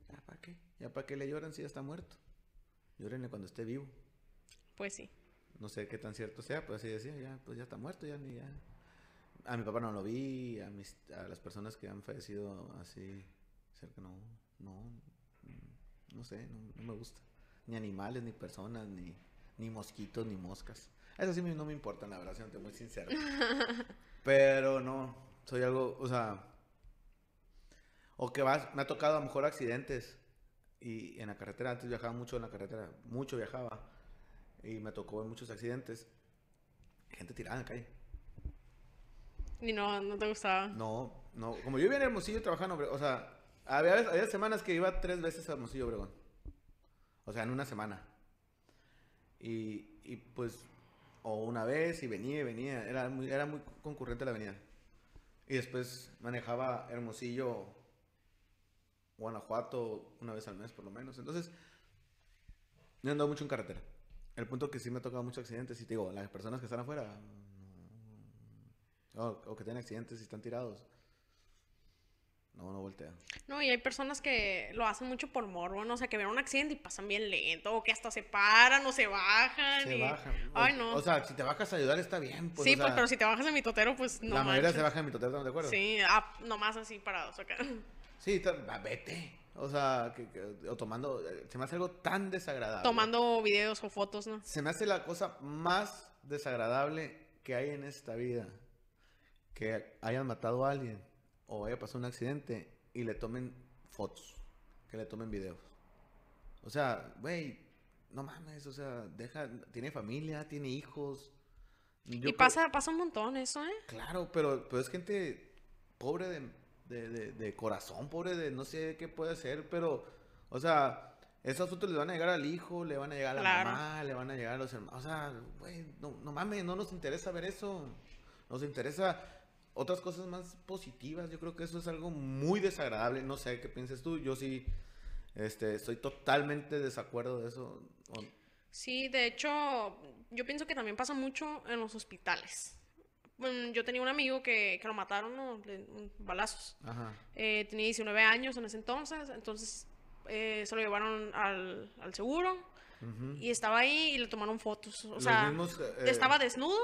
¿ya para qué? ¿Ya para qué le lloran si ya está muerto? Llórenle cuando esté vivo. Pues sí. No sé qué tan cierto sea, pues así decía, ya, pues ya está muerto, ya ni ya. A mi papá no lo vi, a, mis, a las personas que han fallecido así cerca, no, no, mm, no sé, no, no me gusta. Ni animales, ni personas, ni, ni mosquitos, ni moscas. Eso sí no me importa, la verdad, siendo muy sincero. Pero no, soy algo, o sea, o que vas, me ha tocado a lo mejor accidentes y en la carretera, antes viajaba mucho en la carretera, mucho viajaba y me tocó en muchos accidentes, gente tirada en la calle. Y no, no te gustaba. No, no, como yo vivía en Hermosillo trabajando, o sea, había, había semanas que iba tres veces a Hermosillo, Obregón. O sea, en una semana. Y, y pues, o una vez y venía y venía, era muy, era muy concurrente la avenida. Y después manejaba Hermosillo, Guanajuato, una vez al mes por lo menos. Entonces, yo he mucho en carretera. El punto que sí me ha tocado muchos accidentes, y te digo, las personas que están afuera, o, o que tienen accidentes y están tirados, No, no voltea. No, y hay personas que lo hacen mucho por morbo, ¿no? O sea, que ven un accidente y pasan bien lento, o que hasta se paran o se bajan. Se y- bajan. Ay, no. O sea, si te bajas a ayudar está bien. Pues, sí, o sea, pues, pero si te bajas en mi totero, pues no La mayoría manches. se baja en mi total, ¿estamos de acuerdo? Sí, ah, nomás así parados acá. Sí, va, vete. O sea, que, que- o tomando, eh, se me hace algo tan desagradable. Tomando videos o fotos, ¿no? Se me hace la cosa más desagradable que hay en esta vida. Que hayan matado a alguien o haya pasado un accidente y le tomen fotos, que le tomen videos. O sea, güey, no mames, o sea, deja, tiene familia, tiene hijos. Yo y creo- pasa, pasa un montón eso, ¿eh? Claro, pero, pero es gente pobre de, de, de- de corazón, pobre de no sé qué puede ser, pero, o sea, esas fotos le van a llegar al hijo, le van a llegar a la Claro. mamá, le van a llegar a los hermanos. O sea, güey, no, no mames, no nos interesa ver eso. Nos interesa otras cosas más positivas. Yo creo que eso es algo muy desagradable. No sé qué piensas tú. Yo sí este, estoy totalmente desacuerdo de eso. Sí, de hecho, yo pienso que también pasa mucho en los hospitales. Yo tenía un amigo que, que lo mataron, ¿no? Un- balazos. Ajá. Eh, tenía 19 años en ese entonces, entonces eh, se lo llevaron al, al seguro ujú. y estaba ahí y le tomaron fotos. O Los sea, mismos, eh, estaba desnudo,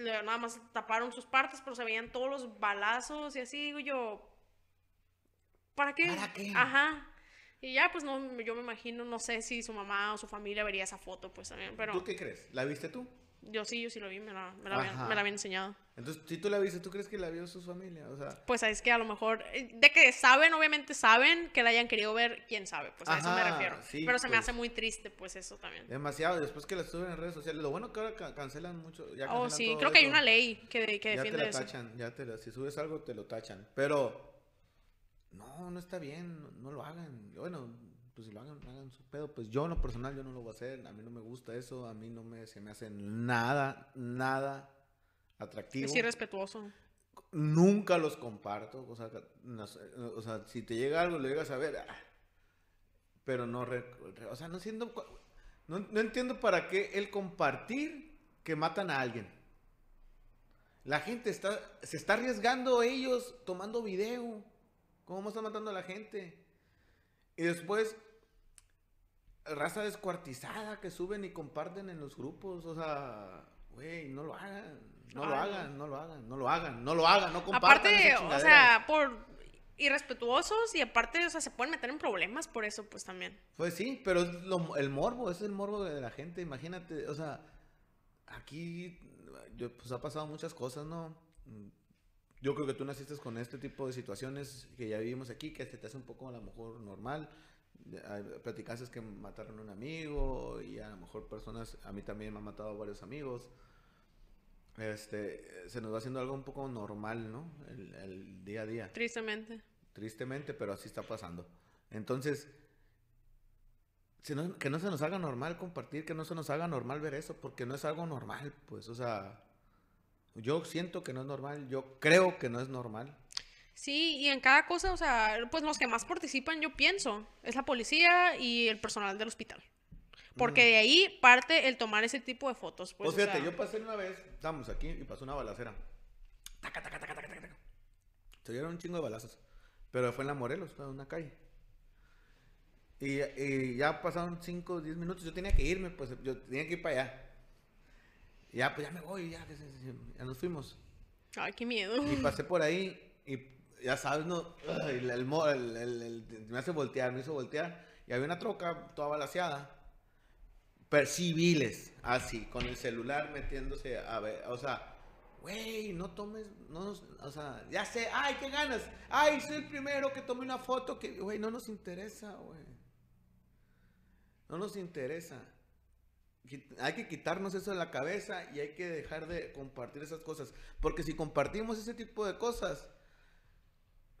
nada más taparon sus partes, pero se veían todos los balazos y así, digo yo, ¿para qué? ¿Para qué? Ajá. Y ya, pues no, yo me imagino, no sé si su mamá o su familia vería esa foto, pues también, pero ¿Tú qué crees? ¿La viste tú? Yo sí, yo sí lo vi, me la, me la, habían, Ajá. me la habían enseñado. Entonces, si tú la viste, ¿tú crees que la vio su familia? O sea, Pues es que a lo mejor, eh, de que saben, obviamente saben que la hayan querido ver, quién sabe, pues a eso me refiero. sí, Pero se me pues. hace muy triste, pues eso también. demasiado. Después que la suben en redes sociales. Lo bueno que ahora ca- cancelan mucho. Ya Oh, cancelan sí, todo creo que hay eso. una ley que, que Ya te defiende la eso. tachan. Ya te la, si subes algo, te lo tachan. Pero, no, no está bien. No, no lo hagan. Bueno, pues si lo hagan, hagan su pedo. Pues yo en lo personal, yo no lo voy a hacer. A mí no me gusta eso. A mí no me, se me hace nada, nada atractivo. Es irrespetuoso. Nunca los comparto. O sea, no o sea, si te llega algo, lo llegas a ver. ah, Pero no. o sea, no entiendo. cu- No, no entiendo para qué el compartir que matan a alguien. La gente está. Se está arriesgando ellos tomando video. ¿Cómo están matando a la gente? Y después. Raza descuartizada que suben y comparten en los grupos. O sea, güey, no lo hagan. No lo hagan, no lo hagan, no lo hagan, no lo hagan, no compartan Aparte, o sea, por irrespetuosos y aparte, o sea, se pueden meter en problemas por eso, pues también. Pues sí, pero es lo- el morbo, es el morbo de la gente, imagínate, o sea, aquí yo, pues ha pasado muchas cosas, ¿no? Yo creo que tú naciste con este tipo de situaciones que ya vivimos aquí, que se te hace un poco a lo mejor normal. Platicaste que mataron a un amigo y a lo mejor personas, a mí también me han matado varios amigos. Este, se nos va haciendo algo un poco normal, ¿no? El, el día a día Tristemente. tristemente, pero así está pasando. Entonces, si no- que no se nos haga normal compartir, que no se nos haga normal ver eso, porque no es algo normal, pues, o sea, yo siento que no es normal, yo creo que no es normal. Sí, y en cada cosa, o sea, pues los que más participan, yo pienso, es la policía y el personal del hospital. Porque de ahí parte el tomar ese tipo de fotos. Pues, Pues, fíjate, o sea, yo pasé una vez, estábamos aquí y pasó una balacera. Taca, taca, taca, taca, taca, taca. Se dieron un chingo de balazos, pero fue en la Morelos, en una calle. Y, y ya pasaron 5 o 10 minutos, yo tenía que irme, pues yo tenía que ir para allá. Y ya, pues ya me voy, ya, ya nos fuimos. Ay, qué miedo. Y pasé por ahí y ya sabes, no, me hace voltear, me hizo voltear. Y había una troca toda balaseada. Per civiles, así, con el celular metiéndose a ver, o sea, güey, no tomes, no o sea, ya sé, ay, qué ganas, ay, soy el primero que tomé una foto, que, güey, no nos interesa, güey. No nos interesa. Hay que quitarnos eso de la cabeza y hay que dejar de compartir esas cosas. Porque si compartimos ese tipo de cosas,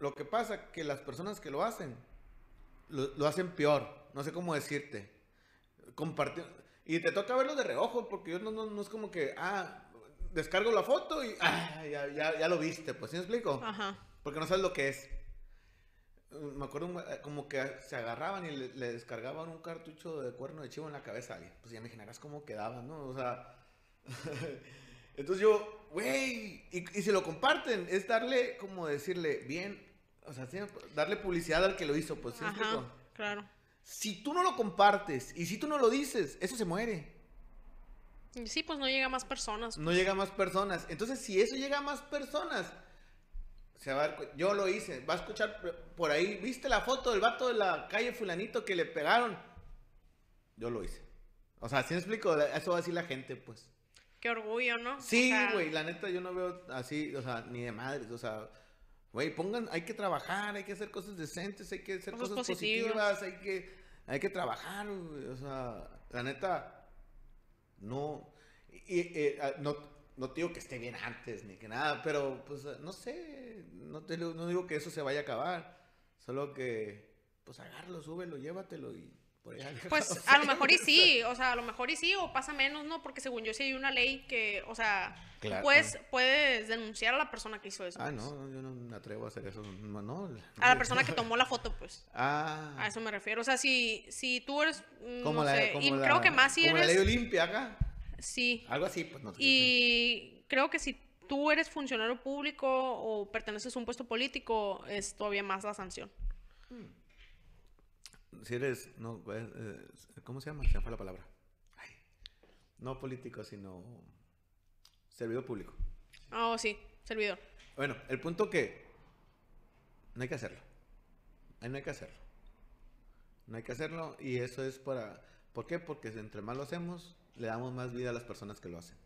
lo que pasa que las personas que lo hacen, lo, lo hacen peor. No sé cómo decirte. Compartir. Y te toca verlo de reojo, porque yo no, no, no es como que, ah, descargo la foto y ah, ya, ya, ya lo viste. Pues, ¿sí me explico? Ajá. Porque no sabes lo que es. Me acuerdo eh, como que se agarraban y le, le descargaban un cartucho de cuerno de chivo en la cabeza a alguien. Pues ya me imaginarás cómo quedaba, ¿no? O sea, Entonces yo, güey, y, y si lo comparten, es darle, como decirle, bien, o sea, darle publicidad al que lo hizo, pues, ¿sí Ajá, claro. Si tú no lo compartes y si tú no lo dices, eso se muere. Sí, pues no llega a más personas. No llega a más personas. Entonces, si eso llega a más personas, se va a Yo lo hice. Va a escuchar por ahí. ¿Viste la foto del vato de la calle Fulanito que le pegaron? Yo lo hice. O sea, ¿sí me explico? Eso va a decir la gente, pues. Qué orgullo, ¿no? Sí, O sea, güey, la neta yo no veo así, o sea, ni de madres, o sea, güey, pongan, hay que trabajar, hay que hacer cosas decentes, hay que hacer Cosas cosas, positivas. hay que, hay que trabajar, güey, o sea, la neta, no, y, eh, ah, no, no te digo que esté bien antes ni que nada, pero pues ah, no sé, no, te, no digo que eso se vaya a acabar, solo que, pues agárralo, súbelo, llévatelo y. Pues a lo mejor y sí, o sea, a lo mejor y sí, o pasa menos, ¿no? Porque según yo sí hay una ley que, o sea, Claro. puedes, puedes denunciar a la persona que hizo eso. Ah, pues. no, yo no me atrevo a hacer eso, no, no. A la persona que tomó la foto, pues. Ah. A eso me refiero. O sea, si, si tú eres, mm, Como no la, sé, como y la- creo que más si como la ley eres, Olimpia acá. sí. Algo así, pues no sé. Y creo que si tú eres funcionario público o perteneces a un puesto político, es todavía más la sanción. Si eres, no, pues, eh, ¿cómo se llama? Se me fue la palabra. Ay, no político, sino servidor público. Oh, sí, servidor. Bueno, el punto que no hay que hacerlo. Ahí no hay que hacerlo. No hay que hacerlo y eso es para... ¿Por qué? Porque entre más lo hacemos, le damos más vida a las personas que lo hacen.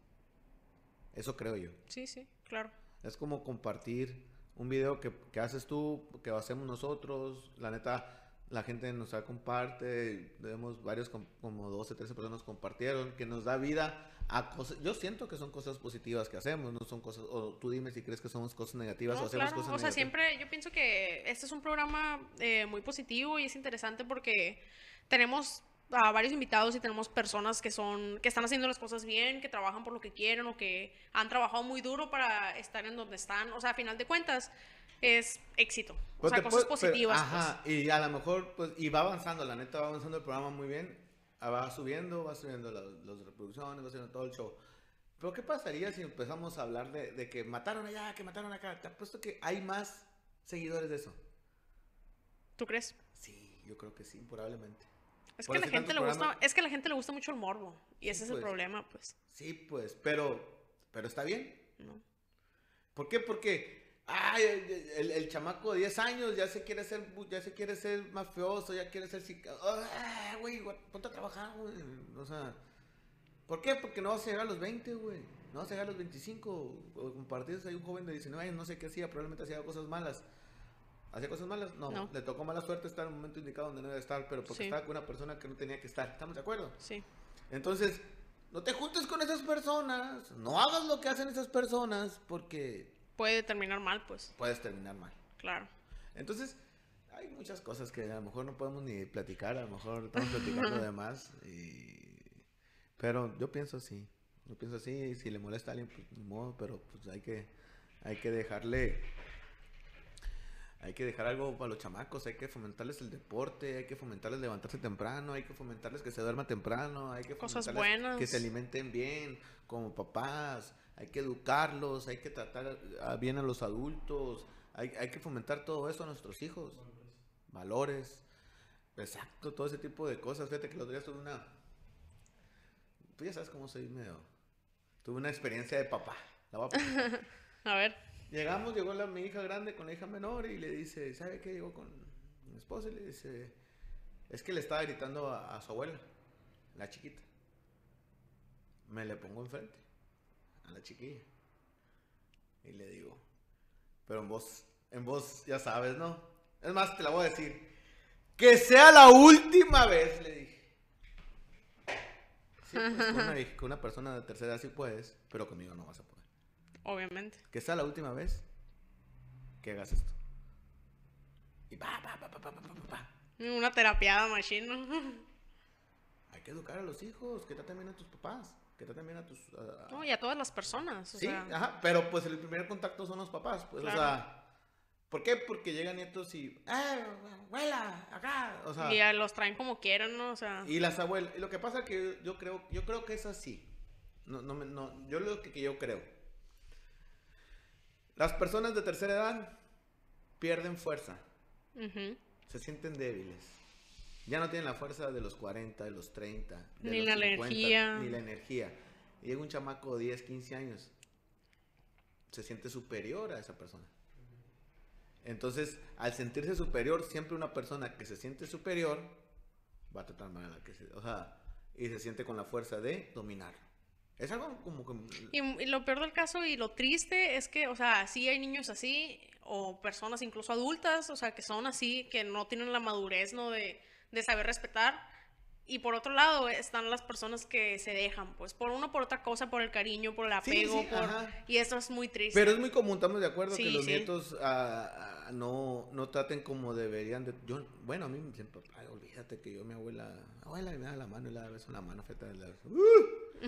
Eso creo yo. Sí, sí, claro. Es como compartir un video que, que haces tú, que hacemos nosotros. La neta, la gente nos comparte. Vemos varios, com- como 12, 13 personas compartieron, que nos da vida a cosas. Yo siento que son cosas positivas que hacemos, no son cosas. O tú dime si crees que somos cosas negativas o hacemos claro, cosas o sea, negativas. siempre yo pienso que este es un programa eh, muy positivo y es interesante porque tenemos a varios invitados y tenemos personas que son que están haciendo las cosas bien, que trabajan por lo que quieren o que han trabajado muy duro para estar en donde están. O sea, a final de cuentas es éxito. O Pues sea, te cosas puede- pero- positivas. ajá, y a lo mejor, pues, y va avanzando, la neta va avanzando el programa muy bien. ah, Va subiendo, va subiendo las, reproducciones, va subiendo todo el show. Pero ¿qué pasaría si empezamos a hablar de, de que mataron allá, que mataron acá? Te apuesto que hay más seguidores de eso. pues. ¿Tú crees? Sí, yo creo que sí, probablemente. Es que la gente le gusta, es que la gente le gusta mucho el morbo y ese Sí, es el pues. problema, pues, Sí, pues, pero, pero está bien. ¿no? ¿Por qué? Porque ay, el, chamaco de 10 años ya se quiere ser ya se quiere ser mafioso, ya quiere ser Ah, güey, ponte a trabajar, güey. O sea, ¿por qué? Porque no vas a llegar a los 20, güey. No vas a llegar a los 25. O compartís hay un joven de 19 años, no sé qué hacía, probablemente hacía cosas malas. ¿Hacía cosas malas? No. No. Le tocó mala suerte estar en el momento indicado donde no debe estar, pero porque Sí. estaba con una persona que no tenía que estar. ¿Estamos de acuerdo? Sí. Entonces, no te juntes con esas personas, no hagas lo que hacen esas personas porque Puede terminar mal, pues, puedes terminar mal. claro. Entonces, hay muchas cosas que a lo mejor no podemos ni platicar, a lo mejor estamos platicando de más, y... pero yo pienso así, yo pienso así, y si le molesta a alguien, pues ni modo, pero pues hay que, hay que dejarle, hay que dejar algo para los chamacos, hay que fomentarles el deporte, hay que fomentarles levantarse temprano, hay que fomentarles que se duerma temprano, hay que Cosas fomentarles buenas. que se alimenten bien como papás, hay que educarlos, hay que tratar bien a los adultos, hay, hay que fomentar todo eso a nuestros hijos, valores, exacto, todo ese tipo de cosas. Fíjate que los días tuve una, tú ya sabes cómo soy medio, tuve una experiencia de papá. La voy a. A ver. Llegamos, llegó la, mi hija grande con la hija menor y le dice, ¿sabe qué? Llegó con mi esposa y le dice, es que le estaba gritando a, a su abuela, la chiquita. Me le pongo enfrente a la chiquilla y le digo, pero en voz, en voz, ya sabes, ¿no? Es más, te la voy a decir, que sea la última vez, le dije. Sí, pues, con, una, con una persona de tercera sí puedes, pero conmigo no vas a poder Obviamente. Que sea la última vez que hagas esto. Y pa, pa, pa, pa, pa, pa, pa. Una terapiada machino. Hay que educar a los hijos, que traten bien a tus papás, que traten bien a tus... A... No, y a todas las personas. Sí, ajá, pero pues el primer contacto son los papás, pues, o sea... ¿Por qué? Porque llegan nietos y, ¡eh, abuela, acá! O sea, y los traen como quieran, ¿no? O sea... Y las abuelas, lo que pasa es que yo creo, yo creo que es así. No, no, no, yo lo que yo creo, las personas de tercera edad pierden fuerza, se sienten débiles. Ya no tienen la fuerza de los 40, de los 30, de Ni los la energía. ni la energía. Y llega un chamaco de 10, 15 años, se siente superior a esa persona. Entonces, al sentirse superior, siempre una persona que se siente superior va a tratar mal a la que se, o sea, y se siente con la fuerza de dominar. Es algo como que Y, y lo peor del caso y lo triste es que, o sea, sí hay niños así, o personas incluso adultas, o sea, que son así, que no tienen la madurez, ¿no? De, de saber respetar. Y por otro lado están las personas que se dejan, pues, por uno, por otra cosa, por el cariño, por el apego, sí, por... ajá. Y eso es muy triste. Pero es muy común, estamos de acuerdo que los nietos ah, ah, no, no traten como deberían de... Yo, bueno, a mí me siempre, "Ay, olvídate que yo, mi abuela, abuela, me da la mano y le da beso en la mano, feta, le da- ¡Uh!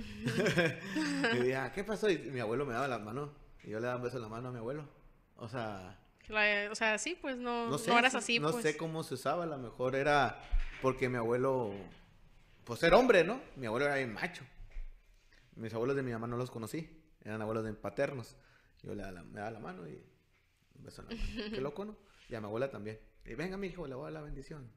y decía, ¿qué pasó? Y mi abuelo me daba la mano y yo le daba un beso en la mano a mi abuelo. O sea, La- o sea, sí, pues no, no eras así, no pues. sé cómo se usaba, a lo mejor era porque mi abuelo, pues era hombre, ¿no? Mi abuelo era bien macho. Mis abuelos de mi mamá no los conocí, eran abuelos de paternos. Yo le daba la, me daba la mano y un beso en la mano. Qué loco, ¿no? Y a mi abuela también. Y venga, mi hijo, le voy a dar la bendición.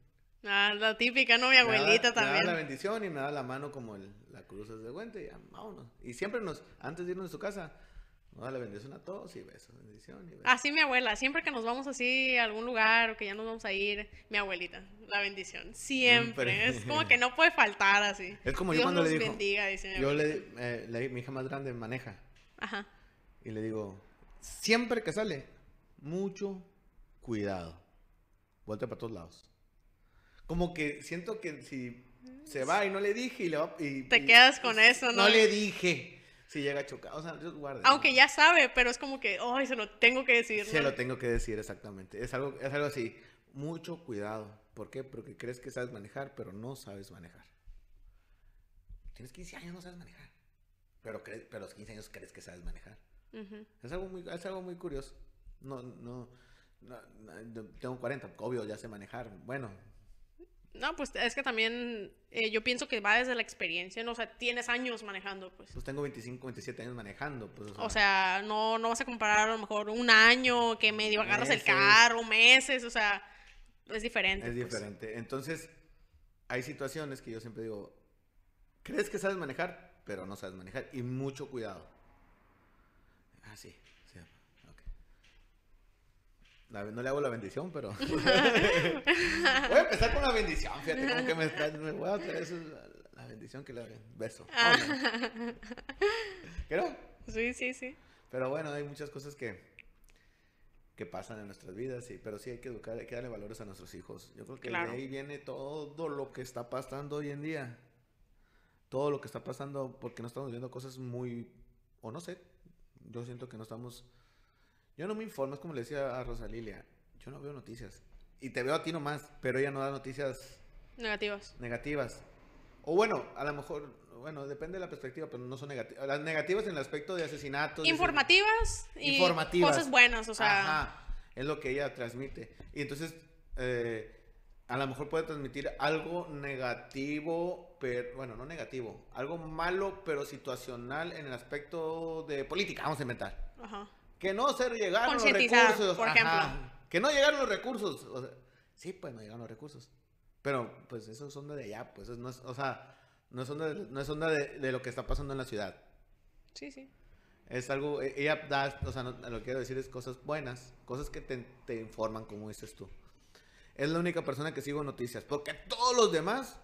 Ah, la típica, ¿no? Mi Me daba- abuelita Me daba la también. bendición y me da la mano como el- la cruz de guante y ya, vámonos. Y siempre nos, antes de irnos a su casa, da la bendición a todos y besos, bendición y besos. Así mi abuela, siempre que nos vamos así a algún lugar o que ya nos vamos a ir, mi abuelita, la bendición. Siempre. Siempre. Es como que no puede faltar así. Es como yo Dios cuando le nos digo- bendiga, dice mi Yo le, eh, le- mi hija más grande maneja Ajá. y le digo, siempre que sale, mucho cuidado. Vuelta para todos lados. Como que siento que si se va y no le dije y le va y, Te y- quedas con eso, ¿no? No le dije. Si llega a chocar, o sea, Dios guarde. Aunque ¿no? ya sabe, pero es como que, ay, se lo tengo que decir. Se lo tengo que decir exactamente. Es algo, es algo así. Mucho cuidado. ¿Por qué? Porque crees que sabes manejar, pero no sabes manejar. Tienes 15 años, no sabes manejar. Pero, crees, pero a los 15 años crees que sabes manejar. Ujú. Es algo muy, es algo muy curioso. No, no, no, no, tengo 40, obvio, ya sé manejar. Bueno, No, pues es que también eh, yo pienso que va desde la experiencia, ¿no? O sea, tienes años manejando, pues. pues tengo 25, 27 años manejando. Pues, O sea, no, no vas a comparar a lo mejor un año que medio agarras el carro, meses, o sea, es diferente. es pues. diferente. Entonces, hay situaciones que yo siempre digo, crees que sabes manejar, pero no sabes manejar. Y mucho cuidado. Ah, sí. sí, ok. La- no le hago la bendición, pero... Voy a empezar con la bendición, fíjate, como que me, está- me voy a traer eso, la, la bendición que le beso. Ah. Vámonos. ¿Qué no? Sí, sí, sí. Pero bueno, hay muchas cosas que, que pasan en nuestras vidas, sí, pero sí hay que educar, hay que darle valores a nuestros hijos. Yo creo que Claro. de ahí viene todo lo que está pasando hoy en día. Todo lo que está pasando porque no estamos viendo cosas muy, o no sé, yo siento que no estamos, yo no me informo, es como le decía a Rosalilia, yo no veo noticias. Y te veo a ti nomás, pero ella no da noticias Negativas. negativas. O bueno, a lo mejor, bueno, depende de la perspectiva, pero no son negativas. Las negativas en el aspecto de asesinatos. de- Informativas y Informativas. cosas buenas, o sea, Ajá, es lo que ella transmite. Y entonces, eh, a lo mejor puede transmitir algo negativo, pero, bueno, no negativo, algo malo, pero situacional en el aspecto de política, vamos a inventar. ajá. Que no se llegaron los recursos. por ajá. Que no llegaron los recursos. o sea, sí, pues no llegaron los recursos. Pero, pues, esos son de allá, pues, no es, o sea, no son de, no es onda de, de lo que está pasando en la ciudad. Sí, sí. Es algo, e- ella da, o sea, no- lo que quiero decir es cosas buenas, cosas que te, te informan, como dices tú. Es la única persona que sigo noticias, porque todos los demás,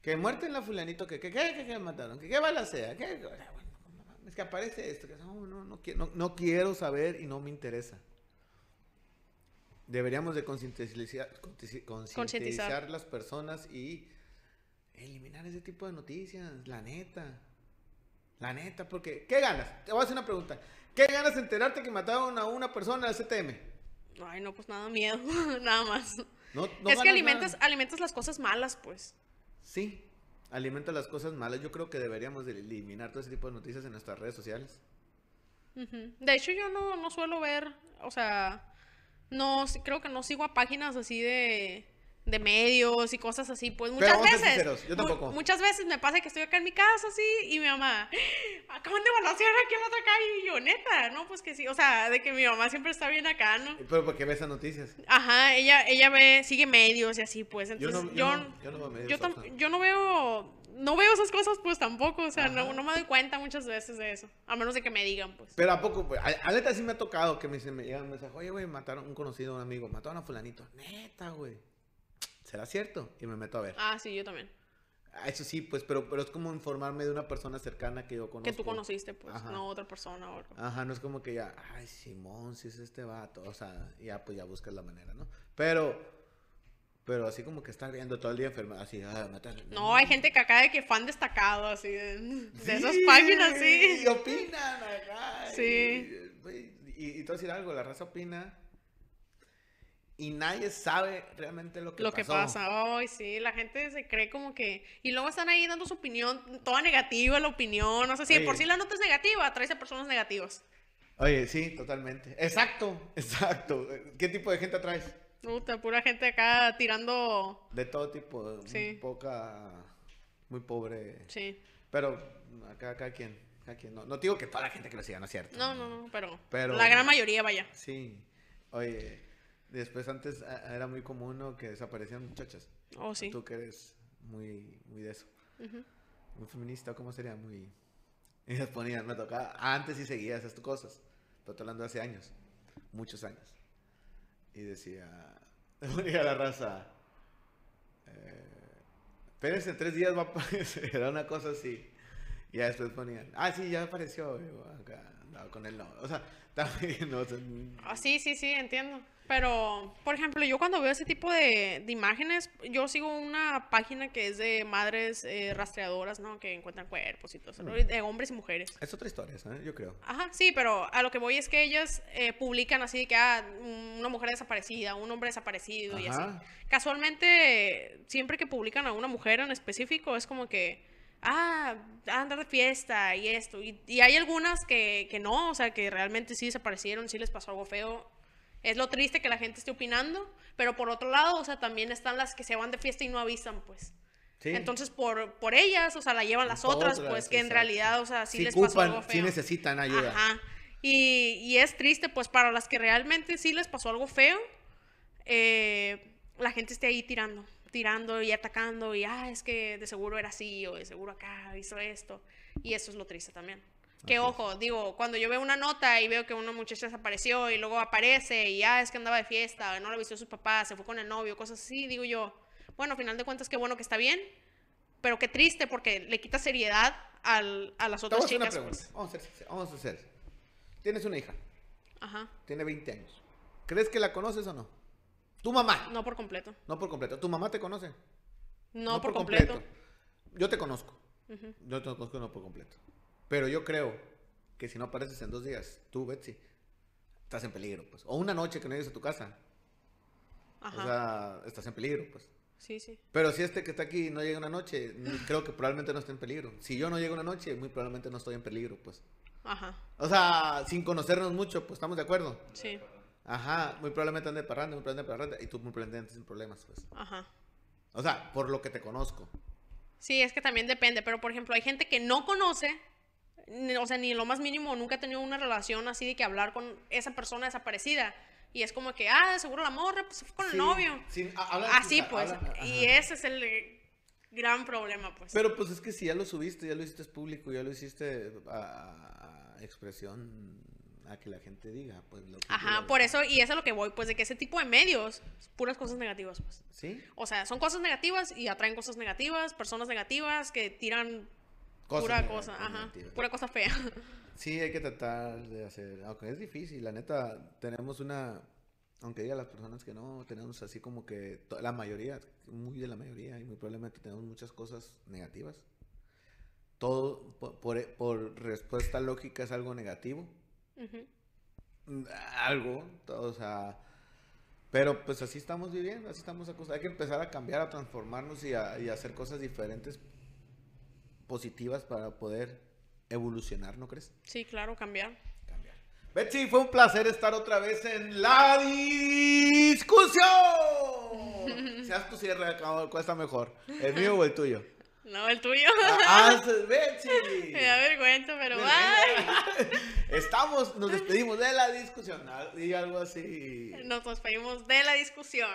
que muerte en la fulanito, que, que, que, que, que mataron, que, que balacea, que, que- bueno, no mames, es que aparece esto, que no, no, no, quiero, no, no quiero saber y no me interesa. Deberíamos de concientizar, concienti- concientizar las personas y eliminar ese tipo de noticias, la neta. La neta, porque ¿qué ganas? Te voy a hacer una pregunta. ¿Qué ganas de enterarte que mataron a una persona al CTM? Ay, no, pues nada, miedo, nada más. No, no es que alimentas, nada. alimentas las cosas malas, pues. Sí, alimenta las cosas malas. Yo creo que deberíamos de eliminar todo ese tipo de noticias en nuestras redes sociales. De hecho, yo no, no suelo ver, o sea, no, creo que no sigo a páginas así de, de medios y cosas así, pues Pero muchas ser veces. sinceros, yo mu- tampoco. muchas veces me pasa que estoy acá en mi casa así y mi mamá, acaban de balasear aquí en la otra calle y yo, neta, no, pues que sí, o sea, de que mi mamá siempre está bien acá, ¿no? Pero ¿por qué ves esas noticias? Ajá, ella, ella ve, sigue medios y así, pues, Yo entonces no, yo, yo no, yo no veo medios, yo, tam- yo no veo, no veo esas cosas, pues tampoco, o sea, no, no me doy cuenta muchas veces de eso, a menos de que me digan, pues. Pero a poco, pues, a, a neta sí me ha tocado que me, dicen- me llegan un mensaje, oye, güey, mataron un conocido, un amigo, mataron a fulanito. Neta, güey. ¿Será cierto? Y me meto a ver. Ah, sí, yo también. Ah, Eso sí, pues, pero, pero es como informarme de una persona cercana que yo conozco. Que tú conociste, pues, Ajá. no otra persona o algo. Ajá, no es como que ya, ay, Simón, si es este vato, o sea, ya pues ya buscas la manera, ¿no? Pero, pero así como que estar viendo todo el día enfermo, así, ah, matar. No, hay gente que acá de que fan destacado, así, de, de esas Sí, páginas, sí. Y opinan acá. Sí. Y, y, y a decir algo, la raza opina y nadie sabe realmente lo que Lo que pasa, ay, sí, la gente se cree como que... Y luego están ahí dando su opinión, toda negativa la opinión, no sé si por sí la nota es negativa, traes a personas negativas. Oye, sí, totalmente. Exacto, exacto. ¿Qué tipo de gente traes? Puta, pura gente acá tirando... De todo tipo, muy Sí. poca, muy pobre. Sí. Pero acá, cada quien, cada quien. No, no digo que toda la gente que lo siga, no es cierto. No, no, no, pero, Pero- la gran mayoría, vaya. Sí. Oye, después antes a- era muy común ¿no? que desaparecían muchachas. Oh, sí. Tú que eres muy, muy de eso. Ujú. Muy feminista, ¿cómo sería? Muy... Y les ponían, me tocaba... Antes sí seguía esas cosas. Pero estoy hablando hace años. Muchos años. Y decía... Ponía la raza... Eh, espérense, tres días va a aparecer. Era una cosa así. Y ya después ponían... Ah, sí, ya apareció. Acá andaba con él, no. O sea, también... No, o sea, Ah, sí, sí, sí, entiendo. Pero, por ejemplo, yo cuando veo ese tipo de, de imágenes, yo sigo una página que es de madres eh, rastreadoras, ¿no? Que encuentran cuerpos y todo eso, ¿no? Mm. de hombres y mujeres. es otra historia, ¿sabes? Yo creo. Ajá, sí, pero a lo que voy es que ellas eh, publican así de que, ah, una mujer desaparecida, un hombre desaparecido y así. Casualmente, siempre que publican a una mujer en específico, es como que, ah, andar de fiesta y esto. Y, y hay algunas que, que no, o sea, que realmente sí desaparecieron, sí les pasó algo feo. Es lo triste que la gente esté opinando, pero por otro lado, o sea, también están las que se van de fiesta y no avisan, pues. Sí. Entonces, por, por ellas, o sea, la llevan las otras, Otras, pues, que en realidad, o sea, sí, Sí les pasó ocupan, algo feo. sí necesitan ayuda. Ajá. Y, y es triste, pues, para las que realmente sí les pasó algo feo, eh, la gente esté ahí tirando, tirando y atacando, y, ah, es que de seguro era así, o de seguro acá hizo esto. Y eso es lo triste también. Que Así es. ojo, digo, cuando yo veo una nota y veo que una muchacha desapareció y luego aparece y ah, es que andaba de fiesta, no la vistió sus papás, se fue con el novio, cosas así, digo yo, bueno, a final de cuentas qué bueno que está bien, pero qué triste porque le quita seriedad al- a las otras hacer una chicas. pregunta. Pues. Vamos a sinceros, Vamos a ser. Tienes una hija, Ajá, tiene 20 años. ¿Crees que la conoces o no? Tu mamá. no por completo. No por completo. ¿Tu mamá te conoce? No, por, completo. Yo te conozco. Yo te conozco no por completo. Pero yo creo que si no apareces en dos días, tú, Betsy, estás en peligro, pues. O una noche que no llegues a tu casa. Ajá. O sea, estás en peligro, pues. sí, sí. Pero si este que está aquí no llega una noche, creo que probablemente no esté en peligro. Si yo no llego una noche, muy probablemente no estoy en peligro, pues. Ajá. O sea, sin conocernos mucho, pues estamos de acuerdo. Sí. Ajá, muy probablemente ande parranda, muy probablemente parranda, y tú muy probablemente sin problemas, pues. Ajá. O sea, por lo que te conozco. Sí, es que también depende, pero por ejemplo, hay gente que no conoce, o sea, ni lo más mínimo nunca ha tenido una relación así de que hablar con esa persona desaparecida. Y es como que, ah, seguro la morra, pues fue con el Sí, novio. sí, ha- hablan- Así ha- pues. hablan- y ese es el eh, gran problema, pues. Pero pues es que si ya lo subiste, ya lo hiciste público, ya lo hiciste a, a expresión a que la gente diga, pues lo que Ajá, por eso, y es a lo que voy, pues de que ese tipo de medios, puras cosas negativas, pues. ¿Sí? O sea, son cosas negativas y atraen cosas negativas, personas negativas que tiran Cosas pura negativas, cosa, ajá, negativas. pura cosa fea. Sí, hay que tratar de hacer, aunque es difícil, la neta, tenemos una, aunque diga las personas que no, tenemos así como que la mayoría, muy de la mayoría, y muy probablemente tenemos muchas cosas negativas. Todo por, por, por respuesta lógica es algo negativo. Algo, o sea, pero pues así estamos viviendo, así estamos acostumbrados. Hay que empezar a cambiar, a transformarnos y a, y a hacer cosas diferentes, positivas para poder evolucionar, ¿no crees? Sí, claro, cambiar. Cambiar. Betsy, fue un placer estar otra vez en la discusión. seas tu cierre acá, cuesta mejor. ¿El mío o el tuyo? No, el tuyo. Ah, ah, Betsy. Me da vergüenza, pero bye. Estamos, nos despedimos de la discusión. Y algo así. Nos despedimos de la discusión.